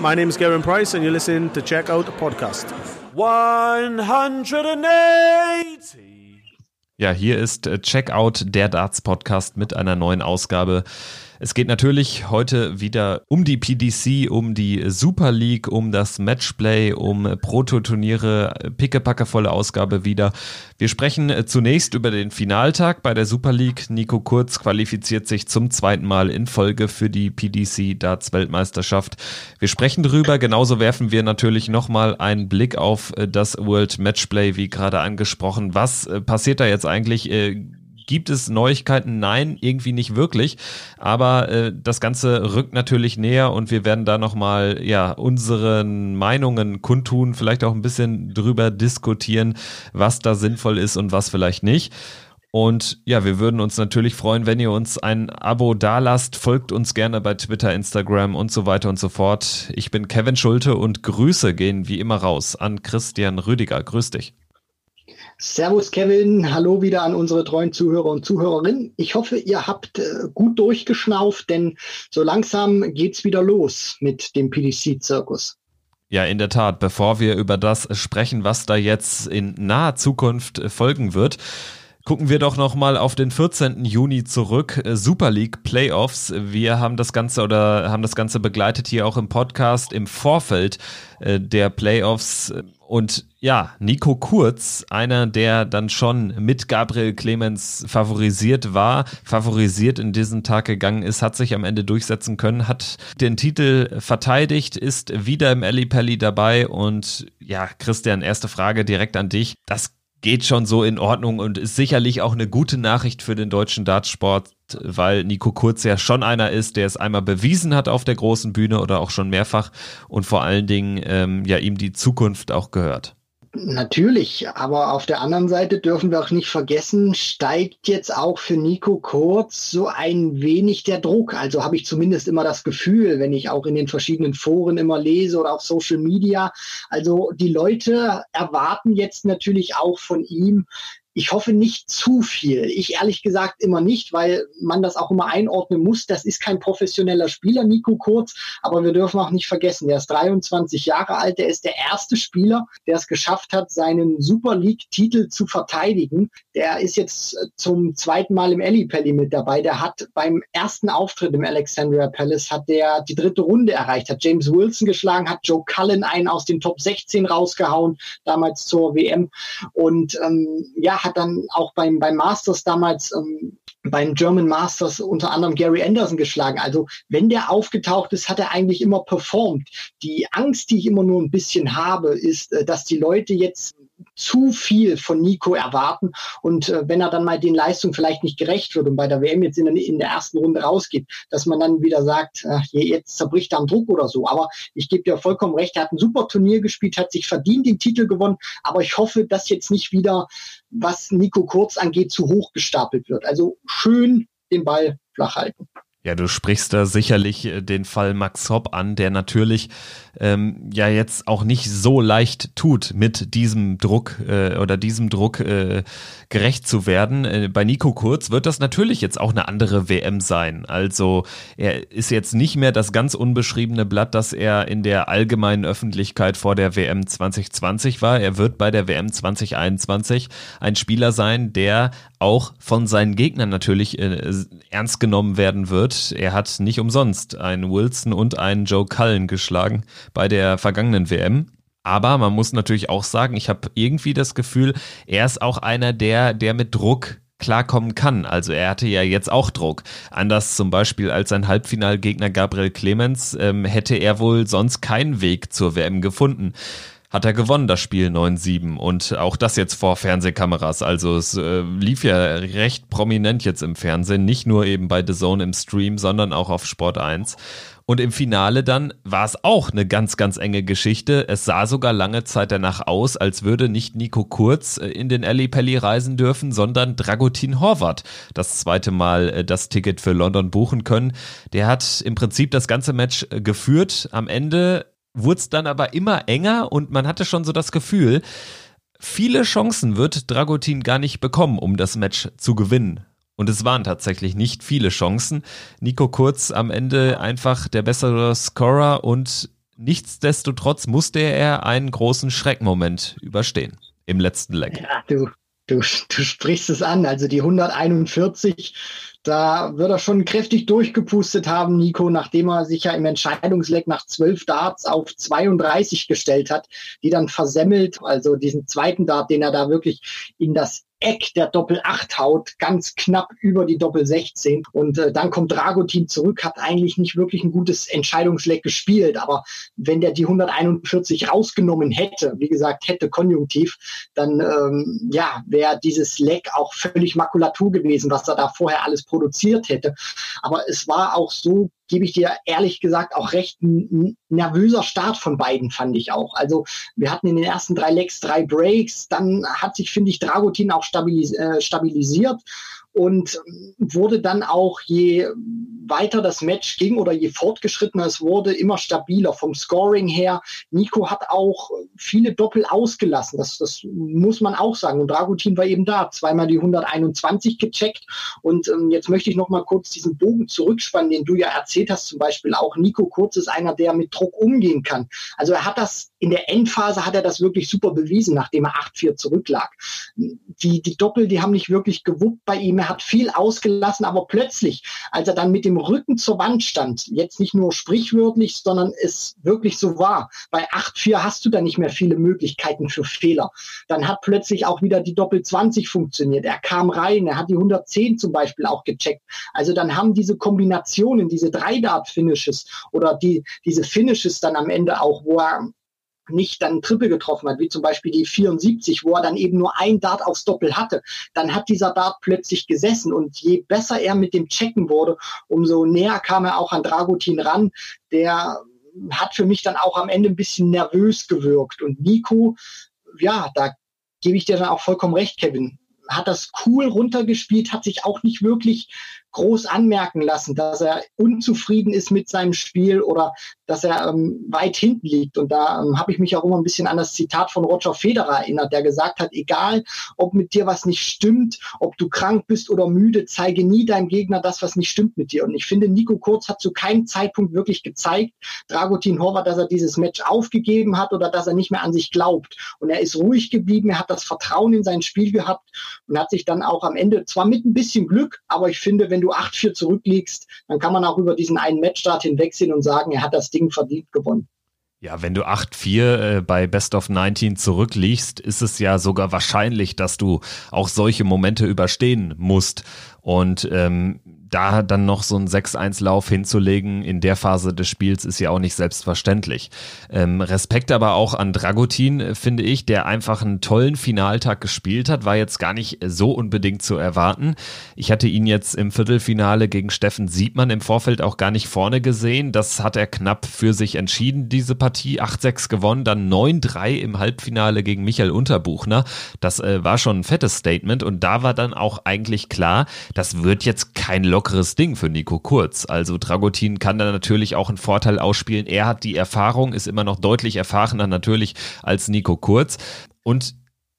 My name is Gavin Price, and you're listening to Check Out the Podcast. 180. Ja, hier ist äh, Checkout der Darts Podcast mit einer neuen Ausgabe. Es geht natürlich heute wieder um die PDC, um die Super League, um das Matchplay, um Prototurniere, pickepackevolle Ausgabe wieder. Wir sprechen zunächst über den Finaltag bei der Super League. Nico Kurz qualifiziert sich zum zweiten Mal in Folge für die PDC Darts Weltmeisterschaft. Wir sprechen drüber. Genauso werfen wir natürlich nochmal einen Blick auf das World Matchplay, wie gerade angesprochen. Was passiert da jetzt eigentlich? Gibt es Neuigkeiten? Nein, irgendwie nicht wirklich. Aber äh, das Ganze rückt natürlich näher und wir werden da nochmal ja, unseren Meinungen kundtun, vielleicht auch ein bisschen drüber diskutieren, was da sinnvoll ist und was vielleicht nicht. Und ja, wir würden uns natürlich freuen, wenn ihr uns ein Abo dalasst. Folgt uns gerne bei Twitter, Instagram und so weiter und so fort. Ich bin Kevin Schulte und Grüße gehen wie immer raus an Christian Rüdiger. Grüß dich. Servus Kevin, hallo wieder an unsere treuen Zuhörer und Zuhörerinnen. Ich hoffe, ihr habt äh, gut durchgeschnauft, denn so langsam geht's wieder los mit dem PDC-Zirkus. Ja, in der Tat. Bevor wir über das sprechen, was da jetzt in naher Zukunft folgen wird, Gucken wir doch nochmal auf den 14. Juni zurück. Super League Playoffs. Wir haben das Ganze oder haben das Ganze begleitet hier auch im Podcast im Vorfeld äh, der Playoffs. Und ja, Nico Kurz, einer, der dann schon mit Gabriel Clemens favorisiert war, favorisiert in diesen Tag gegangen ist, hat sich am Ende durchsetzen können, hat den Titel verteidigt, ist wieder im Alley Pally dabei und ja, Christian, erste Frage direkt an dich. Das geht schon so in Ordnung und ist sicherlich auch eine gute Nachricht für den deutschen Dartsport, weil Nico Kurz ja schon einer ist, der es einmal bewiesen hat auf der großen Bühne oder auch schon mehrfach und vor allen Dingen ähm, ja ihm die Zukunft auch gehört. Natürlich, aber auf der anderen Seite dürfen wir auch nicht vergessen, steigt jetzt auch für Nico Kurz so ein wenig der Druck. Also habe ich zumindest immer das Gefühl, wenn ich auch in den verschiedenen Foren immer lese oder auf Social Media. Also die Leute erwarten jetzt natürlich auch von ihm, ich hoffe nicht zu viel. Ich ehrlich gesagt immer nicht, weil man das auch immer einordnen muss. Das ist kein professioneller Spieler, Nico Kurz, aber wir dürfen auch nicht vergessen, der ist 23 Jahre alt, der ist der erste Spieler, der es geschafft hat, seinen Super League-Titel zu verteidigen. Der ist jetzt äh, zum zweiten Mal im Alley Pally mit dabei. Der hat beim ersten Auftritt im Alexandria Palace hat der die dritte Runde erreicht, hat James Wilson geschlagen, hat Joe Cullen einen aus den Top 16 rausgehauen, damals zur WM. Und ähm, ja, hat dann auch beim, beim Masters damals ähm, beim German Masters unter anderem Gary Anderson geschlagen. Also wenn der aufgetaucht ist, hat er eigentlich immer performt. Die Angst, die ich immer nur ein bisschen habe, ist, äh, dass die Leute jetzt zu viel von Nico erwarten und äh, wenn er dann mal den Leistungen vielleicht nicht gerecht wird und bei der WM jetzt in der, in der ersten Runde rausgeht, dass man dann wieder sagt, ach, jetzt zerbricht er am Druck oder so. Aber ich gebe dir vollkommen recht, er hat ein super Turnier gespielt, hat sich verdient den Titel gewonnen, aber ich hoffe, dass jetzt nicht wieder, was Nico Kurz angeht, zu hoch gestapelt wird. Also schön den Ball flach halten. Ja, du sprichst da sicherlich äh, den Fall Max Hopp an, der natürlich ähm, ja jetzt auch nicht so leicht tut, mit diesem Druck äh, oder diesem Druck äh, gerecht zu werden. Äh, bei Nico Kurz wird das natürlich jetzt auch eine andere WM sein. Also er ist jetzt nicht mehr das ganz unbeschriebene Blatt, das er in der allgemeinen Öffentlichkeit vor der WM 2020 war. Er wird bei der WM 2021 ein Spieler sein, der auch von seinen Gegnern natürlich äh, ernst genommen werden wird. Er hat nicht umsonst einen Wilson und einen Joe Cullen geschlagen bei der vergangenen WM. Aber man muss natürlich auch sagen, ich habe irgendwie das Gefühl, er ist auch einer, der, der mit Druck klarkommen kann. Also er hatte ja jetzt auch Druck. Anders zum Beispiel als sein Halbfinalgegner Gabriel Clemens ähm, hätte er wohl sonst keinen Weg zur WM gefunden hat er gewonnen, das Spiel 9-7. Und auch das jetzt vor Fernsehkameras. Also es äh, lief ja recht prominent jetzt im Fernsehen, nicht nur eben bei The Zone im Stream, sondern auch auf Sport 1. Und im Finale dann war es auch eine ganz, ganz enge Geschichte. Es sah sogar lange Zeit danach aus, als würde nicht Nico Kurz äh, in den Ali Pelli reisen dürfen, sondern Dragutin Horvath das zweite Mal äh, das Ticket für London buchen können. Der hat im Prinzip das ganze Match äh, geführt. Am Ende wurde es dann aber immer enger und man hatte schon so das Gefühl, viele Chancen wird Dragutin gar nicht bekommen, um das Match zu gewinnen. Und es waren tatsächlich nicht viele Chancen. Nico Kurz am Ende einfach der bessere Scorer und nichtsdestotrotz musste er einen großen Schreckmoment überstehen im letzten Leck. Ja, du, du, du sprichst es an. Also die 141 da wird er schon kräftig durchgepustet haben, Nico, nachdem er sich ja im Entscheidungsleck nach zwölf Darts auf 32 gestellt hat, die dann versemmelt, also diesen zweiten Dart, den er da wirklich in das Eck der Doppel 8 haut, ganz knapp über die Doppel 16. Und äh, dann kommt Dragutin zurück, hat eigentlich nicht wirklich ein gutes Entscheidungsleck gespielt. Aber wenn der die 141 rausgenommen hätte, wie gesagt, hätte konjunktiv, dann ähm, ja, wäre dieses Leck auch völlig Makulatur gewesen, was er da vorher alles produziert hätte. Aber es war auch so gebe ich dir ehrlich gesagt auch recht ein nervöser Start von beiden, fand ich auch. Also wir hatten in den ersten drei Legs drei Breaks, dann hat sich, finde ich, Dragutin auch stabilis äh, stabilisiert und wurde dann auch je weiter das Match ging oder je fortgeschrittener es wurde, immer stabiler vom Scoring her. Nico hat auch viele Doppel ausgelassen, das, das muss man auch sagen. Und Dragutin war eben da, zweimal die 121 gecheckt. Und ähm, jetzt möchte ich noch mal kurz diesen Bogen zurückspannen, den du ja erzählt hast, zum Beispiel auch. Nico Kurz ist einer, der mit Druck umgehen kann. Also er hat das in der Endphase hat er das wirklich super bewiesen, nachdem er 8-4 zurücklag. Die, die Doppel, die haben nicht wirklich gewuppt bei ihm. Er hat viel ausgelassen, aber plötzlich, als er dann mit dem Rücken zur Wand stand, jetzt nicht nur sprichwörtlich, sondern es wirklich so war. Bei 8-4 hast du da nicht mehr viele Möglichkeiten für Fehler. Dann hat plötzlich auch wieder die Doppel 20 funktioniert. Er kam rein, er hat die 110 zum Beispiel auch gecheckt. Also dann haben diese Kombinationen, diese Drei-Dart-Finishes oder die, diese Finishes dann am Ende auch, wo er nicht dann Triple getroffen hat, wie zum Beispiel die 74, wo er dann eben nur ein Dart aufs Doppel hatte, dann hat dieser Dart plötzlich gesessen. Und je besser er mit dem Checken wurde, umso näher kam er auch an Dragutin ran, der hat für mich dann auch am Ende ein bisschen nervös gewirkt. Und Nico, ja, da gebe ich dir dann auch vollkommen recht, Kevin, hat das cool runtergespielt, hat sich auch nicht wirklich groß anmerken lassen, dass er unzufrieden ist mit seinem Spiel oder dass er ähm, weit hinten liegt. Und da ähm, habe ich mich auch immer ein bisschen an das Zitat von Roger Federer erinnert, der gesagt hat, egal ob mit dir was nicht stimmt, ob du krank bist oder müde, zeige nie deinem Gegner das, was nicht stimmt mit dir. Und ich finde, Nico Kurz hat zu keinem Zeitpunkt wirklich gezeigt, Dragutin Horvath, dass er dieses Match aufgegeben hat oder dass er nicht mehr an sich glaubt. Und er ist ruhig geblieben, er hat das Vertrauen in sein Spiel gehabt und hat sich dann auch am Ende, zwar mit ein bisschen Glück, aber ich finde, wenn du 8-4 zurückliegst, dann kann man auch über diesen einen Matchstart hinwegsehen und sagen, er hat das Ding verdient gewonnen. Ja, wenn du 8-4 äh, bei Best of 19 zurückliegst, ist es ja sogar wahrscheinlich, dass du auch solche Momente überstehen musst. Und ähm, da dann noch so einen 6-1-Lauf hinzulegen in der Phase des Spiels ist ja auch nicht selbstverständlich. Ähm, Respekt aber auch an Dragutin, finde ich, der einfach einen tollen Finaltag gespielt hat, war jetzt gar nicht so unbedingt zu erwarten. Ich hatte ihn jetzt im Viertelfinale gegen Steffen Siebmann im Vorfeld auch gar nicht vorne gesehen. Das hat er knapp für sich entschieden, diese Partie. 8-6 gewonnen, dann 9-3 im Halbfinale gegen Michael Unterbuchner. Das äh, war schon ein fettes Statement und da war dann auch eigentlich klar, das wird jetzt kein lockeres Ding für Nico Kurz. Also Dragutin kann da natürlich auch einen Vorteil ausspielen. Er hat die Erfahrung, ist immer noch deutlich erfahrener natürlich als Nico Kurz. Und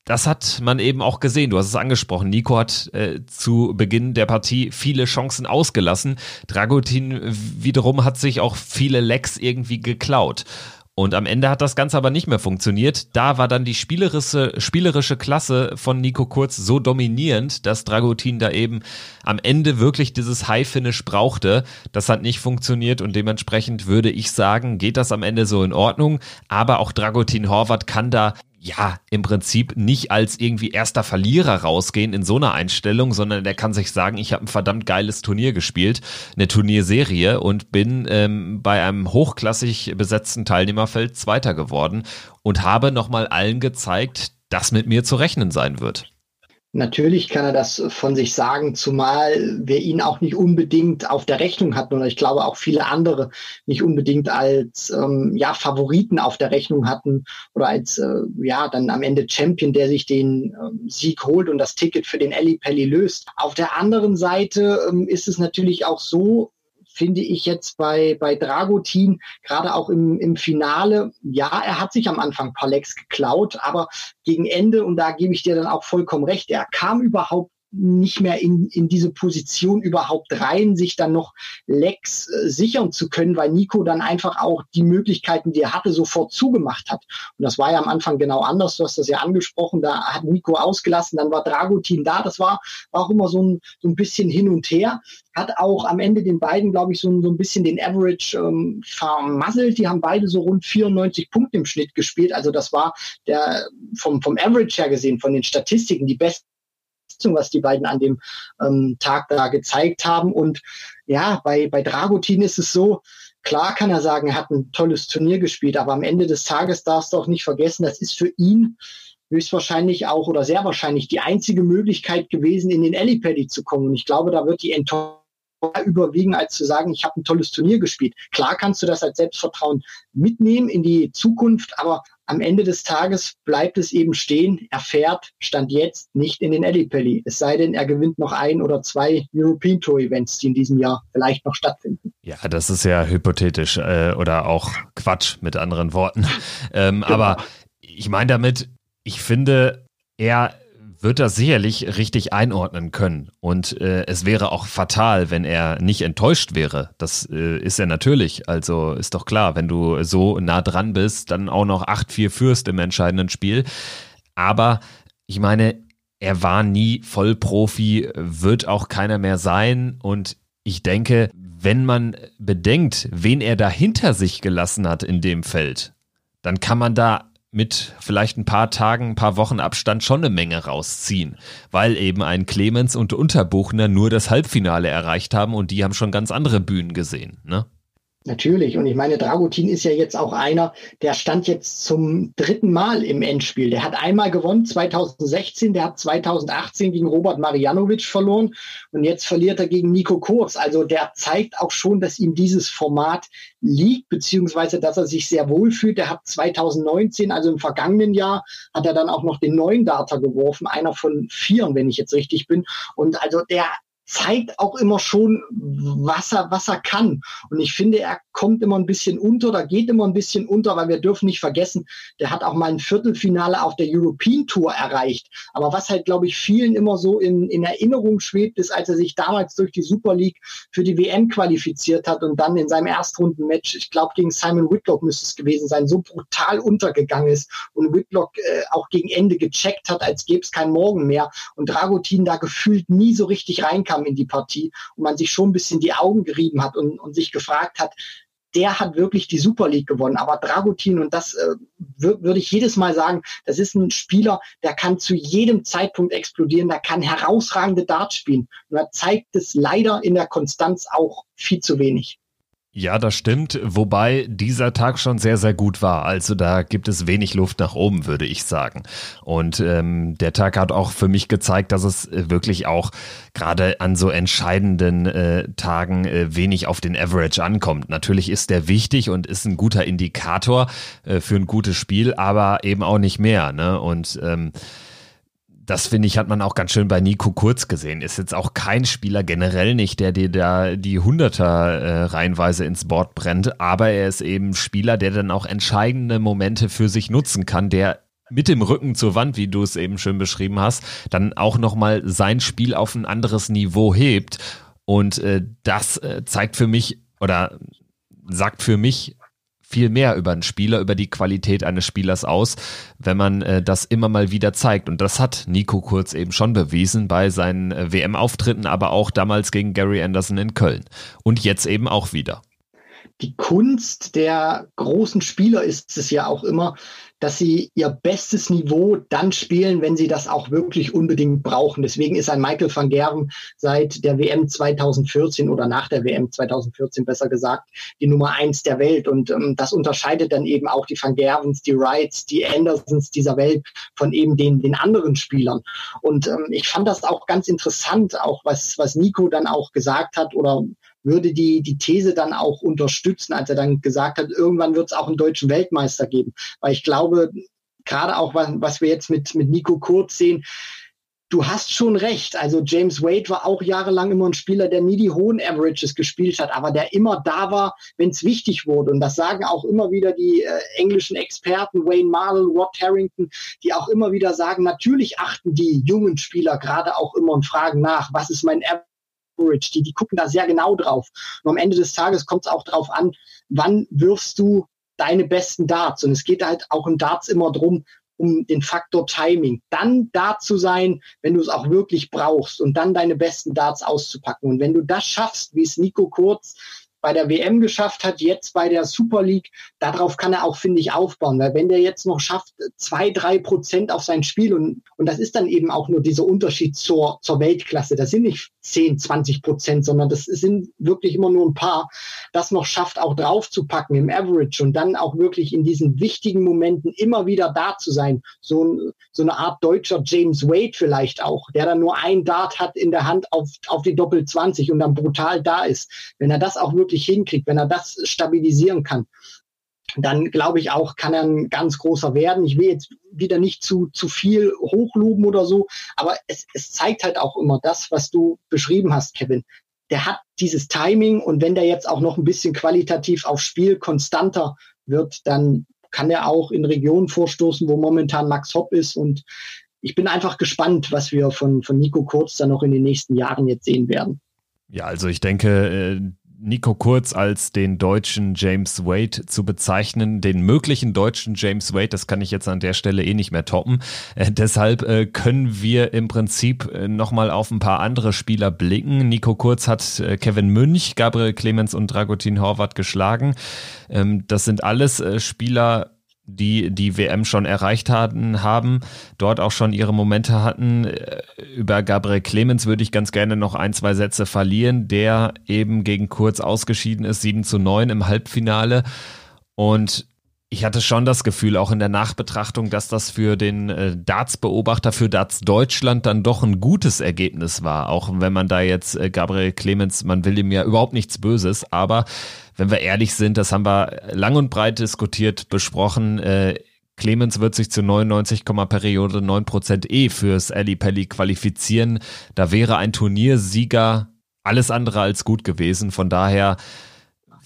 das hat man eben auch gesehen. Du hast es angesprochen. Nico hat äh, zu Beginn der Partie viele Chancen ausgelassen. Dragutin wiederum hat sich auch viele Lecks irgendwie geklaut. Und am Ende hat das Ganze aber nicht mehr funktioniert. Da war dann die spielerische, spielerische Klasse von Nico Kurz so dominierend, dass Dragutin da eben am Ende wirklich dieses High-Finish brauchte. Das hat nicht funktioniert und dementsprechend würde ich sagen, geht das am Ende so in Ordnung. Aber auch Dragutin Horvath kann da ja, im Prinzip nicht als irgendwie erster Verlierer rausgehen in so einer Einstellung, sondern der kann sich sagen, ich habe ein verdammt geiles Turnier gespielt, eine Turnierserie und bin ähm, bei einem hochklassig besetzten Teilnehmerfeld Zweiter geworden und habe nochmal allen gezeigt, dass mit mir zu rechnen sein wird. Natürlich kann er das von sich sagen, zumal wir ihn auch nicht unbedingt auf der Rechnung hatten oder ich glaube auch viele andere nicht unbedingt als ähm, ja, Favoriten auf der Rechnung hatten oder als äh, ja dann am Ende Champion, der sich den ähm, Sieg holt und das Ticket für den Eli Pelli löst. Auf der anderen Seite ähm, ist es natürlich auch so, finde ich jetzt bei, bei Dragutin, gerade auch im, im Finale, ja, er hat sich am Anfang Lecks geklaut, aber gegen Ende, und da gebe ich dir dann auch vollkommen recht, er kam überhaupt nicht mehr in, in diese Position überhaupt rein, sich dann noch Lecks äh, sichern zu können, weil Nico dann einfach auch die Möglichkeiten, die er hatte, sofort zugemacht hat. Und das war ja am Anfang genau anders. Du hast das ja angesprochen. Da hat Nico ausgelassen, dann war Dragutin da. Das war, war auch immer so ein, so ein bisschen hin und her. Hat auch am Ende den beiden, glaube ich, so, so ein bisschen den Average ähm, vermasselt. Die haben beide so rund 94 Punkte im Schnitt gespielt. Also das war der vom, vom Average her gesehen, von den Statistiken, die beste Leistung, was die beiden an dem ähm, Tag da gezeigt haben. Und ja, bei, bei Dragutin ist es so, klar kann er sagen, er hat ein tolles Turnier gespielt, aber am Ende des Tages darfst du auch nicht vergessen, das ist für ihn höchstwahrscheinlich auch oder sehr wahrscheinlich die einzige Möglichkeit gewesen, in den Ellipelli zu kommen. Und ich glaube, da wird die Enttäuschung überwiegen, als zu sagen, ich habe ein tolles Turnier gespielt. Klar kannst du das als Selbstvertrauen mitnehmen in die Zukunft, aber am Ende des Tages bleibt es eben stehen. Er fährt, stand jetzt, nicht in den Ellipelli. Es sei denn, er gewinnt noch ein oder zwei European Tour Events, die in diesem Jahr vielleicht noch stattfinden. Ja, das ist ja hypothetisch äh, oder auch Quatsch mit anderen Worten. Ähm, genau. Aber ich meine damit, ich finde, er wird das sicherlich richtig einordnen können. Und äh, es wäre auch fatal, wenn er nicht enttäuscht wäre. Das äh, ist er natürlich. Also ist doch klar, wenn du so nah dran bist, dann auch noch 8-4 führst im entscheidenden Spiel. Aber ich meine, er war nie Vollprofi, wird auch keiner mehr sein. Und ich denke, wenn man bedenkt, wen er da hinter sich gelassen hat in dem Feld, dann kann man da mit vielleicht ein paar Tagen, ein paar Wochen Abstand schon eine Menge rausziehen, weil eben ein Clemens und Unterbuchner nur das Halbfinale erreicht haben und die haben schon ganz andere Bühnen gesehen, ne? Natürlich. Und ich meine, Dragutin ist ja jetzt auch einer, der stand jetzt zum dritten Mal im Endspiel. Der hat einmal gewonnen, 2016, der hat 2018 gegen Robert Marianovic verloren und jetzt verliert er gegen Nico Kurz. Also der zeigt auch schon, dass ihm dieses Format liegt, beziehungsweise dass er sich sehr wohl fühlt. Der hat 2019, also im vergangenen Jahr, hat er dann auch noch den neuen Data geworfen, einer von vier, wenn ich jetzt richtig bin. Und also der zeigt auch immer schon, was er, was er kann. Und ich finde, er kommt immer ein bisschen unter, da geht immer ein bisschen unter, weil wir dürfen nicht vergessen, der hat auch mal ein Viertelfinale auf der European Tour erreicht. Aber was halt, glaube ich, vielen immer so in, in Erinnerung schwebt, ist, als er sich damals durch die Super League für die WM qualifiziert hat und dann in seinem Erstrundenmatch, ich glaube, gegen Simon Whitlock müsste es gewesen sein, so brutal untergegangen ist und Whitlock äh, auch gegen Ende gecheckt hat, als gäbe es kein Morgen mehr und Dragutin da gefühlt nie so richtig reinkam kam in die Partie und man sich schon ein bisschen die Augen gerieben hat und, und sich gefragt hat, der hat wirklich die Super League gewonnen. Aber Dragutin, und das äh, würde ich jedes Mal sagen, das ist ein Spieler, der kann zu jedem Zeitpunkt explodieren, der kann herausragende Darts spielen. Und er zeigt es leider in der Konstanz auch viel zu wenig. Ja, das stimmt, wobei dieser Tag schon sehr, sehr gut war. Also da gibt es wenig Luft nach oben, würde ich sagen. Und ähm, der Tag hat auch für mich gezeigt, dass es äh, wirklich auch gerade an so entscheidenden äh, Tagen äh, wenig auf den Average ankommt. Natürlich ist der wichtig und ist ein guter Indikator äh, für ein gutes Spiel, aber eben auch nicht mehr. Ne? Und ähm, das finde ich, hat man auch ganz schön bei Nico Kurz gesehen. Ist jetzt auch kein Spieler generell nicht, der dir da die Hunderter äh, reihenweise ins Board brennt, aber er ist eben Spieler, der dann auch entscheidende Momente für sich nutzen kann, der mit dem Rücken zur Wand, wie du es eben schön beschrieben hast, dann auch nochmal sein Spiel auf ein anderes Niveau hebt. Und äh, das äh, zeigt für mich oder sagt für mich viel mehr über einen Spieler, über die Qualität eines Spielers aus, wenn man äh, das immer mal wieder zeigt. Und das hat Nico Kurz eben schon bewiesen bei seinen äh, WM-Auftritten, aber auch damals gegen Gary Anderson in Köln. Und jetzt eben auch wieder. Die Kunst der großen Spieler ist es ja auch immer, dass sie ihr bestes Niveau dann spielen, wenn sie das auch wirklich unbedingt brauchen. Deswegen ist ein Michael van Gerven seit der WM 2014 oder nach der WM 2014 besser gesagt die Nummer eins der Welt. Und ähm, das unterscheidet dann eben auch die van Gervens, die Wrights, die Andersons dieser Welt von eben den, den anderen Spielern. Und ähm, ich fand das auch ganz interessant, auch was, was Nico dann auch gesagt hat oder würde die, die These dann auch unterstützen, als er dann gesagt hat, irgendwann wird es auch einen deutschen Weltmeister geben. Weil ich glaube, gerade auch was, was wir jetzt mit, mit Nico Kurz sehen, du hast schon recht. Also James Wade war auch jahrelang immer ein Spieler, der nie die hohen Averages gespielt hat, aber der immer da war, wenn es wichtig wurde. Und das sagen auch immer wieder die äh, englischen Experten, Wayne Marley, Rod Harrington, die auch immer wieder sagen, natürlich achten die jungen Spieler gerade auch immer und fragen nach, was ist mein Average? Die, die gucken da sehr genau drauf. Und am Ende des Tages kommt es auch darauf an, wann wirfst du deine besten Darts. Und es geht halt auch im Darts immer drum, um den Faktor Timing. Dann da zu sein, wenn du es auch wirklich brauchst und dann deine besten Darts auszupacken. Und wenn du das schaffst, wie es Nico Kurz bei der WM geschafft hat, jetzt bei der Super League, darauf kann er auch, finde ich, aufbauen. Weil wenn der jetzt noch schafft, zwei, drei Prozent auf sein Spiel und, und das ist dann eben auch nur dieser Unterschied zur, zur Weltklasse. Das sind nicht 10, 20 Prozent, sondern das sind wirklich immer nur ein paar, das noch schafft, auch draufzupacken im Average und dann auch wirklich in diesen wichtigen Momenten immer wieder da zu sein. So, ein, so eine Art deutscher James Wade vielleicht auch, der dann nur ein Dart hat in der Hand auf, auf die Doppel 20 und dann brutal da ist. Wenn er das auch wirklich wirklich hinkriegt, wenn er das stabilisieren kann, dann glaube ich auch, kann er ein ganz großer werden. Ich will jetzt wieder nicht zu, zu viel hochloben oder so, aber es, es zeigt halt auch immer das, was du beschrieben hast, Kevin. Der hat dieses Timing und wenn der jetzt auch noch ein bisschen qualitativ aufs Spiel konstanter wird, dann kann er auch in Regionen vorstoßen, wo momentan Max Hopp ist und ich bin einfach gespannt, was wir von, von Nico Kurz dann noch in den nächsten Jahren jetzt sehen werden. Ja, also ich denke, äh, Nico Kurz als den deutschen James Wade zu bezeichnen, den möglichen deutschen James Wade, das kann ich jetzt an der Stelle eh nicht mehr toppen. Äh, deshalb äh, können wir im Prinzip äh, nochmal auf ein paar andere Spieler blicken. Nico Kurz hat äh, Kevin Münch, Gabriel Clemens und Dragutin Horvath geschlagen. Ähm, das sind alles äh, Spieler, die die WM schon erreicht hatten, haben, dort auch schon ihre Momente hatten. Äh, über Gabriel Clemens würde ich ganz gerne noch ein, zwei Sätze verlieren, der eben gegen Kurz ausgeschieden ist, 7 zu 9 im Halbfinale. Und ich hatte schon das Gefühl, auch in der Nachbetrachtung, dass das für den äh, Darts-Beobachter, für Darts Deutschland dann doch ein gutes Ergebnis war. Auch wenn man da jetzt äh, Gabriel Clemens, man will ihm ja überhaupt nichts Böses, aber wenn wir ehrlich sind, das haben wir lang und breit diskutiert, besprochen. Äh, Clemens wird sich zu 99, Periode 9% eh fürs Ali Pelli qualifizieren. Da wäre ein Turniersieger alles andere als gut gewesen. Von daher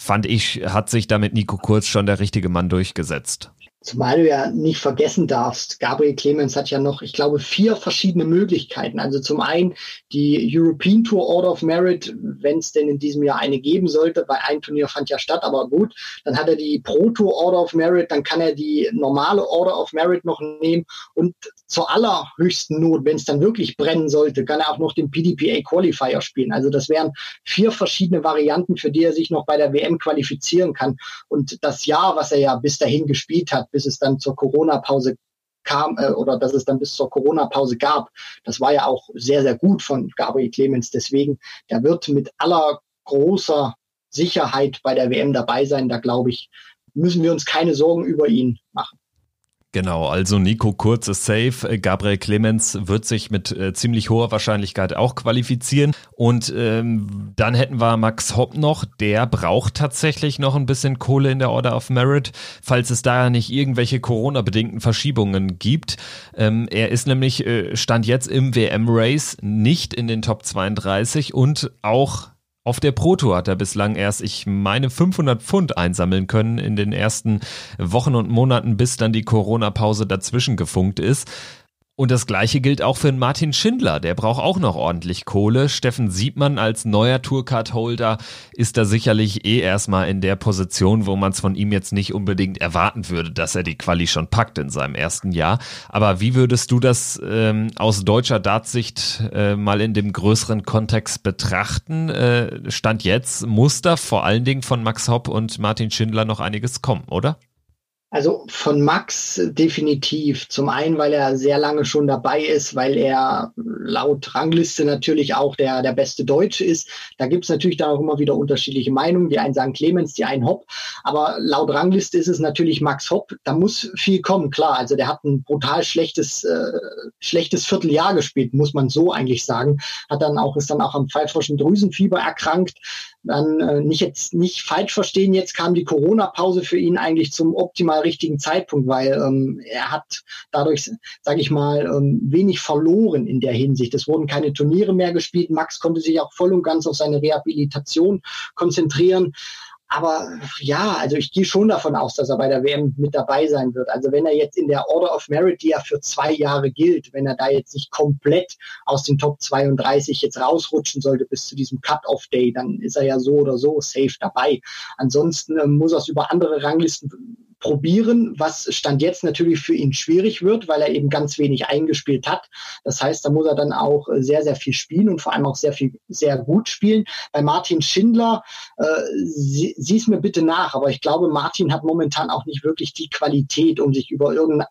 fand ich, hat sich damit Nico Kurz schon der richtige Mann durchgesetzt. Zumal du ja nicht vergessen darfst, Gabriel Clemens hat ja noch, ich glaube, vier verschiedene Möglichkeiten. Also zum einen die European Tour Order of Merit, wenn es denn in diesem Jahr eine geben sollte, weil ein Turnier fand ja statt, aber gut. Dann hat er die Pro Tour Order of Merit, dann kann er die normale Order of Merit noch nehmen und zur allerhöchsten Not, wenn es dann wirklich brennen sollte, kann er auch noch den PDPA Qualifier spielen. Also das wären vier verschiedene Varianten, für die er sich noch bei der WM qualifizieren kann. Und das Jahr, was er ja bis dahin gespielt hat, bis es dann zur Corona-Pause kam äh, oder dass es dann bis zur Corona-Pause gab. Das war ja auch sehr, sehr gut von Gabriel Clemens. Deswegen, der wird mit aller großer Sicherheit bei der WM dabei sein. Da glaube ich, müssen wir uns keine Sorgen über ihn machen. Genau, also Nico Kurz ist safe. Gabriel Clemens wird sich mit äh, ziemlich hoher Wahrscheinlichkeit auch qualifizieren. Und ähm, dann hätten wir Max Hopp noch. Der braucht tatsächlich noch ein bisschen Kohle in der Order of Merit, falls es da nicht irgendwelche Corona-bedingten Verschiebungen gibt. Ähm, er ist nämlich, äh, stand jetzt im WM-Race nicht in den Top 32 und auch auf der Proto hat er bislang erst, ich meine, 500 Pfund einsammeln können in den ersten Wochen und Monaten, bis dann die Corona-Pause dazwischen gefunkt ist. Und das gleiche gilt auch für Martin Schindler, der braucht auch noch ordentlich Kohle. Steffen Siebmann als neuer Tourcard-Holder ist da sicherlich eh erstmal in der Position, wo man es von ihm jetzt nicht unbedingt erwarten würde, dass er die Quali schon packt in seinem ersten Jahr. Aber wie würdest du das ähm, aus deutscher Dartsicht äh, mal in dem größeren Kontext betrachten? Äh, Stand jetzt muss da vor allen Dingen von Max Hopp und Martin Schindler noch einiges kommen, oder? Also von Max definitiv. Zum einen, weil er sehr lange schon dabei ist, weil er laut Rangliste natürlich auch der, der beste Deutsche ist. Da gibt es natürlich dann auch immer wieder unterschiedliche Meinungen. Die einen sagen Clemens, die einen Hopp. Aber laut Rangliste ist es natürlich Max Hopp. Da muss viel kommen, klar. Also der hat ein brutal schlechtes, äh, schlechtes Vierteljahr gespielt, muss man so eigentlich sagen. Hat dann auch, ist dann auch am pfeiferschen Drüsenfieber erkrankt dann äh, nicht jetzt nicht falsch verstehen, jetzt kam die Corona-Pause für ihn eigentlich zum optimal richtigen Zeitpunkt, weil ähm, er hat dadurch, sage ich mal, ähm, wenig verloren in der Hinsicht. Es wurden keine Turniere mehr gespielt. Max konnte sich auch voll und ganz auf seine Rehabilitation konzentrieren. Aber ja, also ich gehe schon davon aus, dass er bei der WM mit dabei sein wird. Also wenn er jetzt in der Order of Merit, die ja für zwei Jahre gilt, wenn er da jetzt nicht komplett aus den Top 32 jetzt rausrutschen sollte bis zu diesem Cut-off-Day, dann ist er ja so oder so safe dabei. Ansonsten äh, muss er es über andere Ranglisten probieren, was Stand jetzt natürlich für ihn schwierig wird, weil er eben ganz wenig eingespielt hat. Das heißt, da muss er dann auch äh, sehr, sehr viel spielen und vor allem auch sehr viel, sehr gut spielen. Bei Martin Schindler, äh, sie, sieh es mir bitte nach, aber ich glaube, Martin hat momentan auch nicht wirklich die Qualität, um sich über irgendeine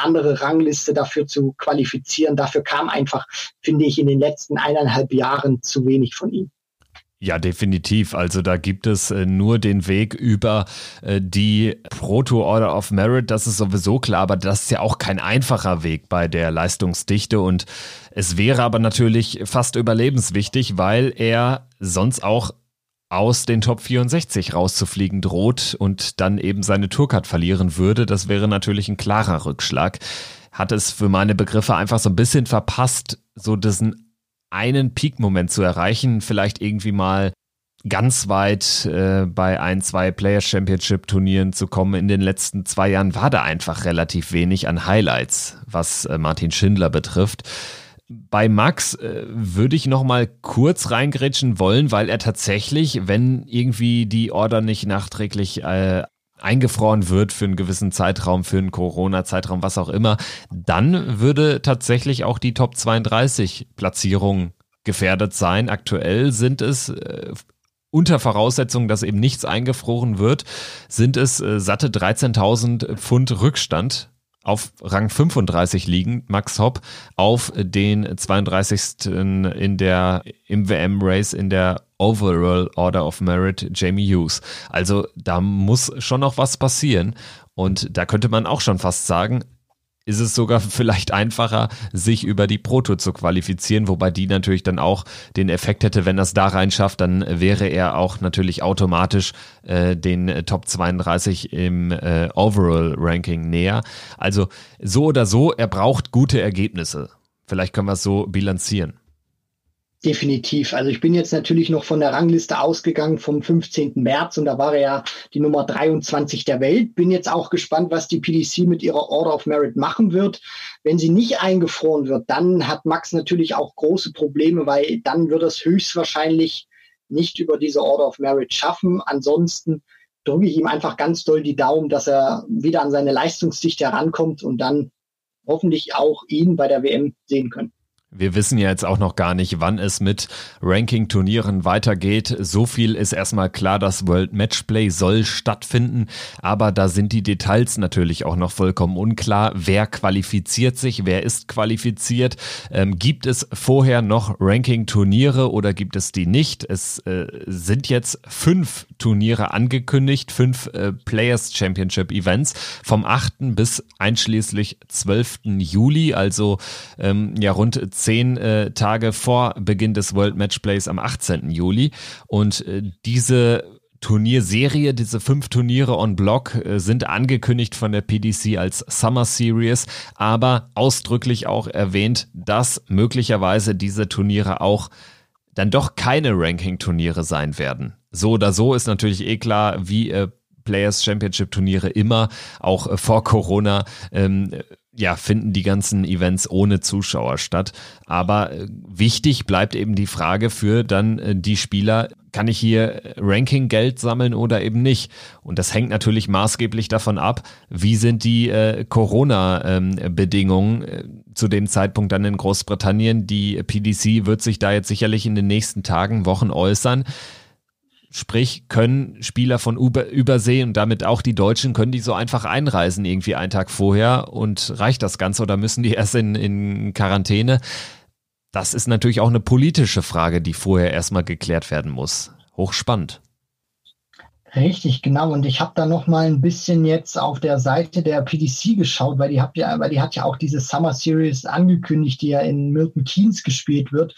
andere Rangliste dafür zu qualifizieren. Dafür kam einfach, finde ich, in den letzten eineinhalb Jahren zu wenig von ihm. Ja, definitiv. Also da gibt es äh, nur den Weg über äh, die Proto Order of Merit. Das ist sowieso klar, aber das ist ja auch kein einfacher Weg bei der Leistungsdichte. Und es wäre aber natürlich fast überlebenswichtig, weil er sonst auch aus den Top 64 rauszufliegen droht und dann eben seine Tourcard verlieren würde. Das wäre natürlich ein klarer Rückschlag. Hat es für meine Begriffe einfach so ein bisschen verpasst, so diesen einen Peak-Moment zu erreichen, vielleicht irgendwie mal ganz weit äh, bei ein, zwei Player Championship Turnieren zu kommen. In den letzten zwei Jahren war da einfach relativ wenig an Highlights, was äh, Martin Schindler betrifft. Bei Max äh, würde ich noch mal kurz reingrätschen wollen, weil er tatsächlich, wenn irgendwie die Order nicht nachträglich äh, eingefroren wird für einen gewissen Zeitraum, für einen Corona-Zeitraum, was auch immer, dann würde tatsächlich auch die Top 32 Platzierung gefährdet sein. Aktuell sind es äh, unter Voraussetzung, dass eben nichts eingefroren wird, sind es äh, satte 13.000 Pfund Rückstand auf Rang 35 liegen, Max Hopp, auf den 32. in der, im WM-Race in der Overall Order of Merit Jamie Hughes. Also da muss schon noch was passieren. Und da könnte man auch schon fast sagen, ist es sogar vielleicht einfacher, sich über die Proto zu qualifizieren, wobei die natürlich dann auch den Effekt hätte, wenn er es da rein schafft, dann wäre er auch natürlich automatisch äh, den Top 32 im äh, Overall Ranking näher. Also so oder so, er braucht gute Ergebnisse. Vielleicht können wir es so bilanzieren. Definitiv. Also ich bin jetzt natürlich noch von der Rangliste ausgegangen vom 15. März und da war er ja die Nummer 23 der Welt. Bin jetzt auch gespannt, was die PDC mit ihrer Order of Merit machen wird. Wenn sie nicht eingefroren wird, dann hat Max natürlich auch große Probleme, weil dann wird es höchstwahrscheinlich nicht über diese Order of Merit schaffen. Ansonsten drücke ich ihm einfach ganz doll die Daumen, dass er wieder an seine Leistungsdichte herankommt und dann hoffentlich auch ihn bei der WM sehen können. Wir wissen ja jetzt auch noch gar nicht, wann es mit Ranking-Turnieren weitergeht. So viel ist erstmal klar, das World Matchplay soll stattfinden, aber da sind die Details natürlich auch noch vollkommen unklar. Wer qualifiziert sich, wer ist qualifiziert? Ähm, gibt es vorher noch Ranking-Turniere oder gibt es die nicht? Es äh, sind jetzt fünf Turniere angekündigt, fünf äh, Players Championship Events vom 8. bis einschließlich 12. Juli, also ähm, ja rund zehn äh, Tage vor Beginn des World Matchplays am 18. Juli. Und äh, diese Turnierserie, diese fünf Turniere on Block äh, sind angekündigt von der PDC als Summer Series, aber ausdrücklich auch erwähnt, dass möglicherweise diese Turniere auch dann doch keine Ranking-Turniere sein werden. So oder so ist natürlich eh klar, wie äh, Players Championship Turniere immer, auch äh, vor Corona, ähm, ja, finden die ganzen Events ohne Zuschauer statt. Aber äh, wichtig bleibt eben die Frage für dann äh, die Spieler, kann ich hier Ranking-Geld sammeln oder eben nicht? Und das hängt natürlich maßgeblich davon ab, wie sind die äh, Corona-Bedingungen ähm, äh, zu dem Zeitpunkt dann in Großbritannien. Die PDC wird sich da jetzt sicherlich in den nächsten Tagen, Wochen äußern. Sprich, können Spieler von Über Übersee und damit auch die Deutschen, können die so einfach einreisen irgendwie einen Tag vorher und reicht das Ganze oder müssen die erst in, in Quarantäne? Das ist natürlich auch eine politische Frage, die vorher erstmal geklärt werden muss. Hochspannend. Richtig, genau. Und ich habe da noch mal ein bisschen jetzt auf der Seite der PDC geschaut, weil die, habt ja, weil die hat ja auch diese Summer Series angekündigt, die ja in Milton Keynes gespielt wird.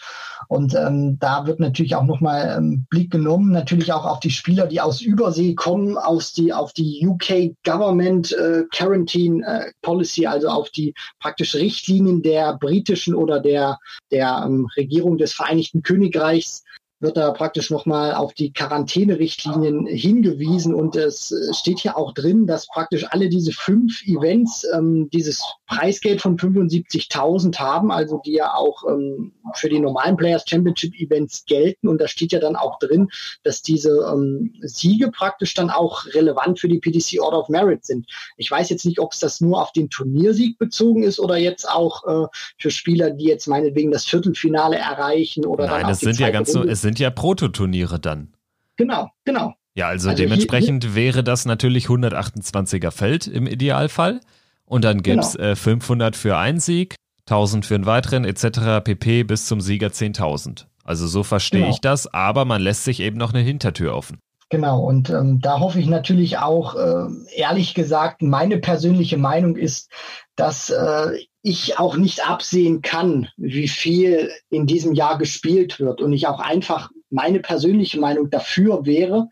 Und ähm, da wird natürlich auch nochmal ähm, Blick genommen, natürlich auch auf die Spieler, die aus Übersee kommen, aus die, auf die UK Government äh, Quarantine äh, Policy, also auf die praktisch Richtlinien der britischen oder der, der ähm, Regierung des Vereinigten Königreichs wird da praktisch nochmal auf die Quarantänerichtlinien hingewiesen und es steht hier auch drin, dass praktisch alle diese fünf Events ähm, dieses Preisgeld von 75.000 haben, also die ja auch ähm, für die normalen Players Championship Events gelten und da steht ja dann auch drin, dass diese ähm, Siege praktisch dann auch relevant für die PDC Order of Merit sind. Ich weiß jetzt nicht, ob es das nur auf den Turniersieg bezogen ist oder jetzt auch äh, für Spieler, die jetzt meinetwegen das Viertelfinale erreichen oder Nein, dann es sind ja ganz Runde. so, sind ja Prototurniere dann. Genau, genau. Ja, also, Also dementsprechend hier, wäre das natürlich 128er Feld im Idealfall. Und dann gibt's Genau. äh, 500 für einen Sieg, 1000 für einen weiteren etc. pp. bis zum Sieger 10.000. Also so verstehe Genau. ich das, aber man lässt sich eben noch eine Hintertür offen. Genau, und ähm, da hoffe ich natürlich auch, äh, ehrlich gesagt, meine persönliche Meinung ist, dass äh, ich auch nicht absehen kann, wie viel in diesem Jahr gespielt wird. Und ich auch einfach meine persönliche Meinung dafür wäre,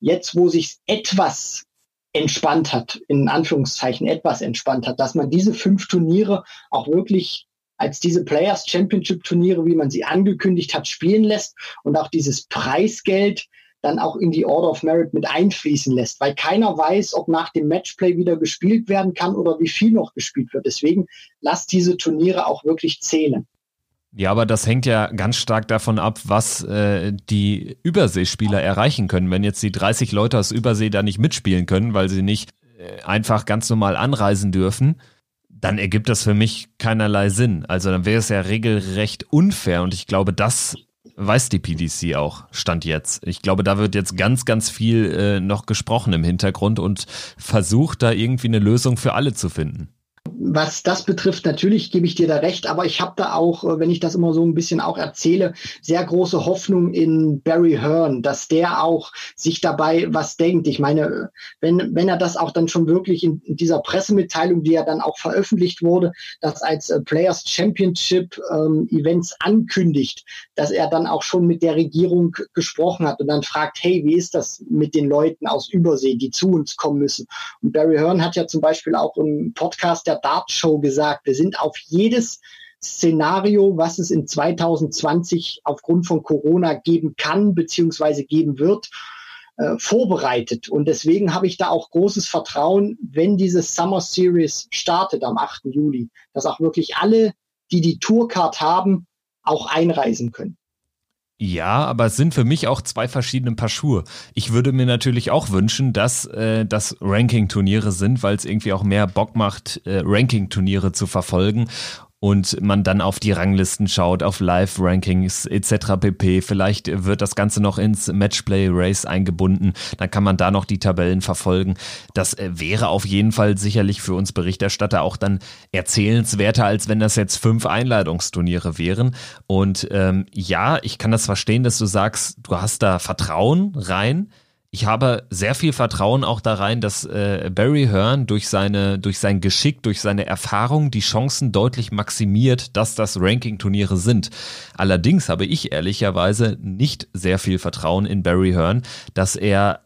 jetzt wo sich etwas entspannt hat, in Anführungszeichen etwas entspannt hat, dass man diese fünf Turniere auch wirklich als diese Players Championship Turniere, wie man sie angekündigt hat, spielen lässt und auch dieses Preisgeld dann auch in die Order of Merit mit einfließen lässt, weil keiner weiß, ob nach dem Matchplay wieder gespielt werden kann oder wie viel noch gespielt wird. Deswegen lasst diese Turniere auch wirklich zählen. Ja, aber das hängt ja ganz stark davon ab, was äh, die Überseespieler erreichen können. Wenn jetzt die 30 Leute aus Übersee da nicht mitspielen können, weil sie nicht äh, einfach ganz normal anreisen dürfen, dann ergibt das für mich keinerlei Sinn. Also dann wäre es ja regelrecht unfair und ich glaube, das weiß die PDC auch, stand jetzt. Ich glaube, da wird jetzt ganz, ganz viel äh, noch gesprochen im Hintergrund und versucht da irgendwie eine Lösung für alle zu finden. Was das betrifft, natürlich gebe ich dir da recht, aber ich habe da auch, äh, wenn ich das immer so ein bisschen auch erzähle, sehr große Hoffnung in Barry Hearn, dass der auch sich dabei was denkt. Ich meine, wenn, wenn er das auch dann schon wirklich in, dieser Pressemitteilung, die ja dann auch veröffentlicht wurde, das als äh, Players Championship ähm, Events ankündigt, dass er dann auch schon mit der Regierung gesprochen hat und dann fragt, hey, wie ist das mit den Leuten aus Übersee, die zu uns kommen müssen? Und Barry Hearn hat ja zum Beispiel auch im Podcast der Dart Show gesagt, wir sind auf jedes Szenario, was es in 2020 aufgrund von Corona geben kann, beziehungsweise geben wird, äh, vorbereitet. Und deswegen habe ich da auch großes Vertrauen, wenn diese Summer Series startet am 8. Juli, dass auch wirklich alle, die die Tourcard haben, auch einreisen können. Ja, aber es sind für mich auch zwei verschiedene Paar Schuhe. Ich würde mir natürlich auch wünschen, dass äh, das Ranking-Turniere sind, weil es irgendwie auch mehr Bock macht, äh, Ranking-Turniere zu verfolgen und man dann auf die Ranglisten schaut, auf Live-Rankings etc. pp. Vielleicht wird das Ganze noch ins Matchplay-Race eingebunden, dann kann man da noch die Tabellen verfolgen. Das äh, wäre auf jeden Fall sicherlich für uns Berichterstatter auch dann erzählenswerter, als wenn das jetzt fünf Einladungsturniere wären. Und ähm, ja, ich kann das verstehen, dass du sagst, du hast da Vertrauen rein. Ich habe sehr viel Vertrauen auch da rein, dass äh, Barry Hearn durch seine, durch sein Geschick, durch seine Erfahrung die Chancen deutlich maximiert, dass das Ranking-Turniere sind. Allerdings habe ich ehrlicherweise nicht sehr viel Vertrauen in Barry Hearn, dass er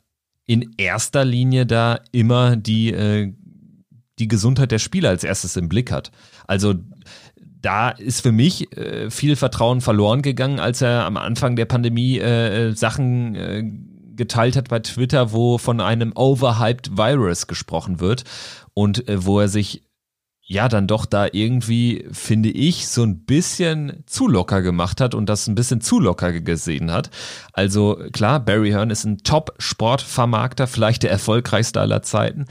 in erster Linie da immer die, äh, die Gesundheit der Spieler als erstes im Blick hat. Also da ist für mich äh, viel Vertrauen verloren gegangen, als er am Anfang der Pandemie äh, Sachen äh, geteilt hat bei Twitter, wo von einem overhyped Virus gesprochen wird und äh, wo er sich ja dann doch da irgendwie, finde ich, so ein bisschen zu locker gemacht hat und das ein bisschen zu locker gesehen hat. Also klar, Barry Hearn ist ein Top-Sportvermarkter, vielleicht der erfolgreichste aller Zeiten.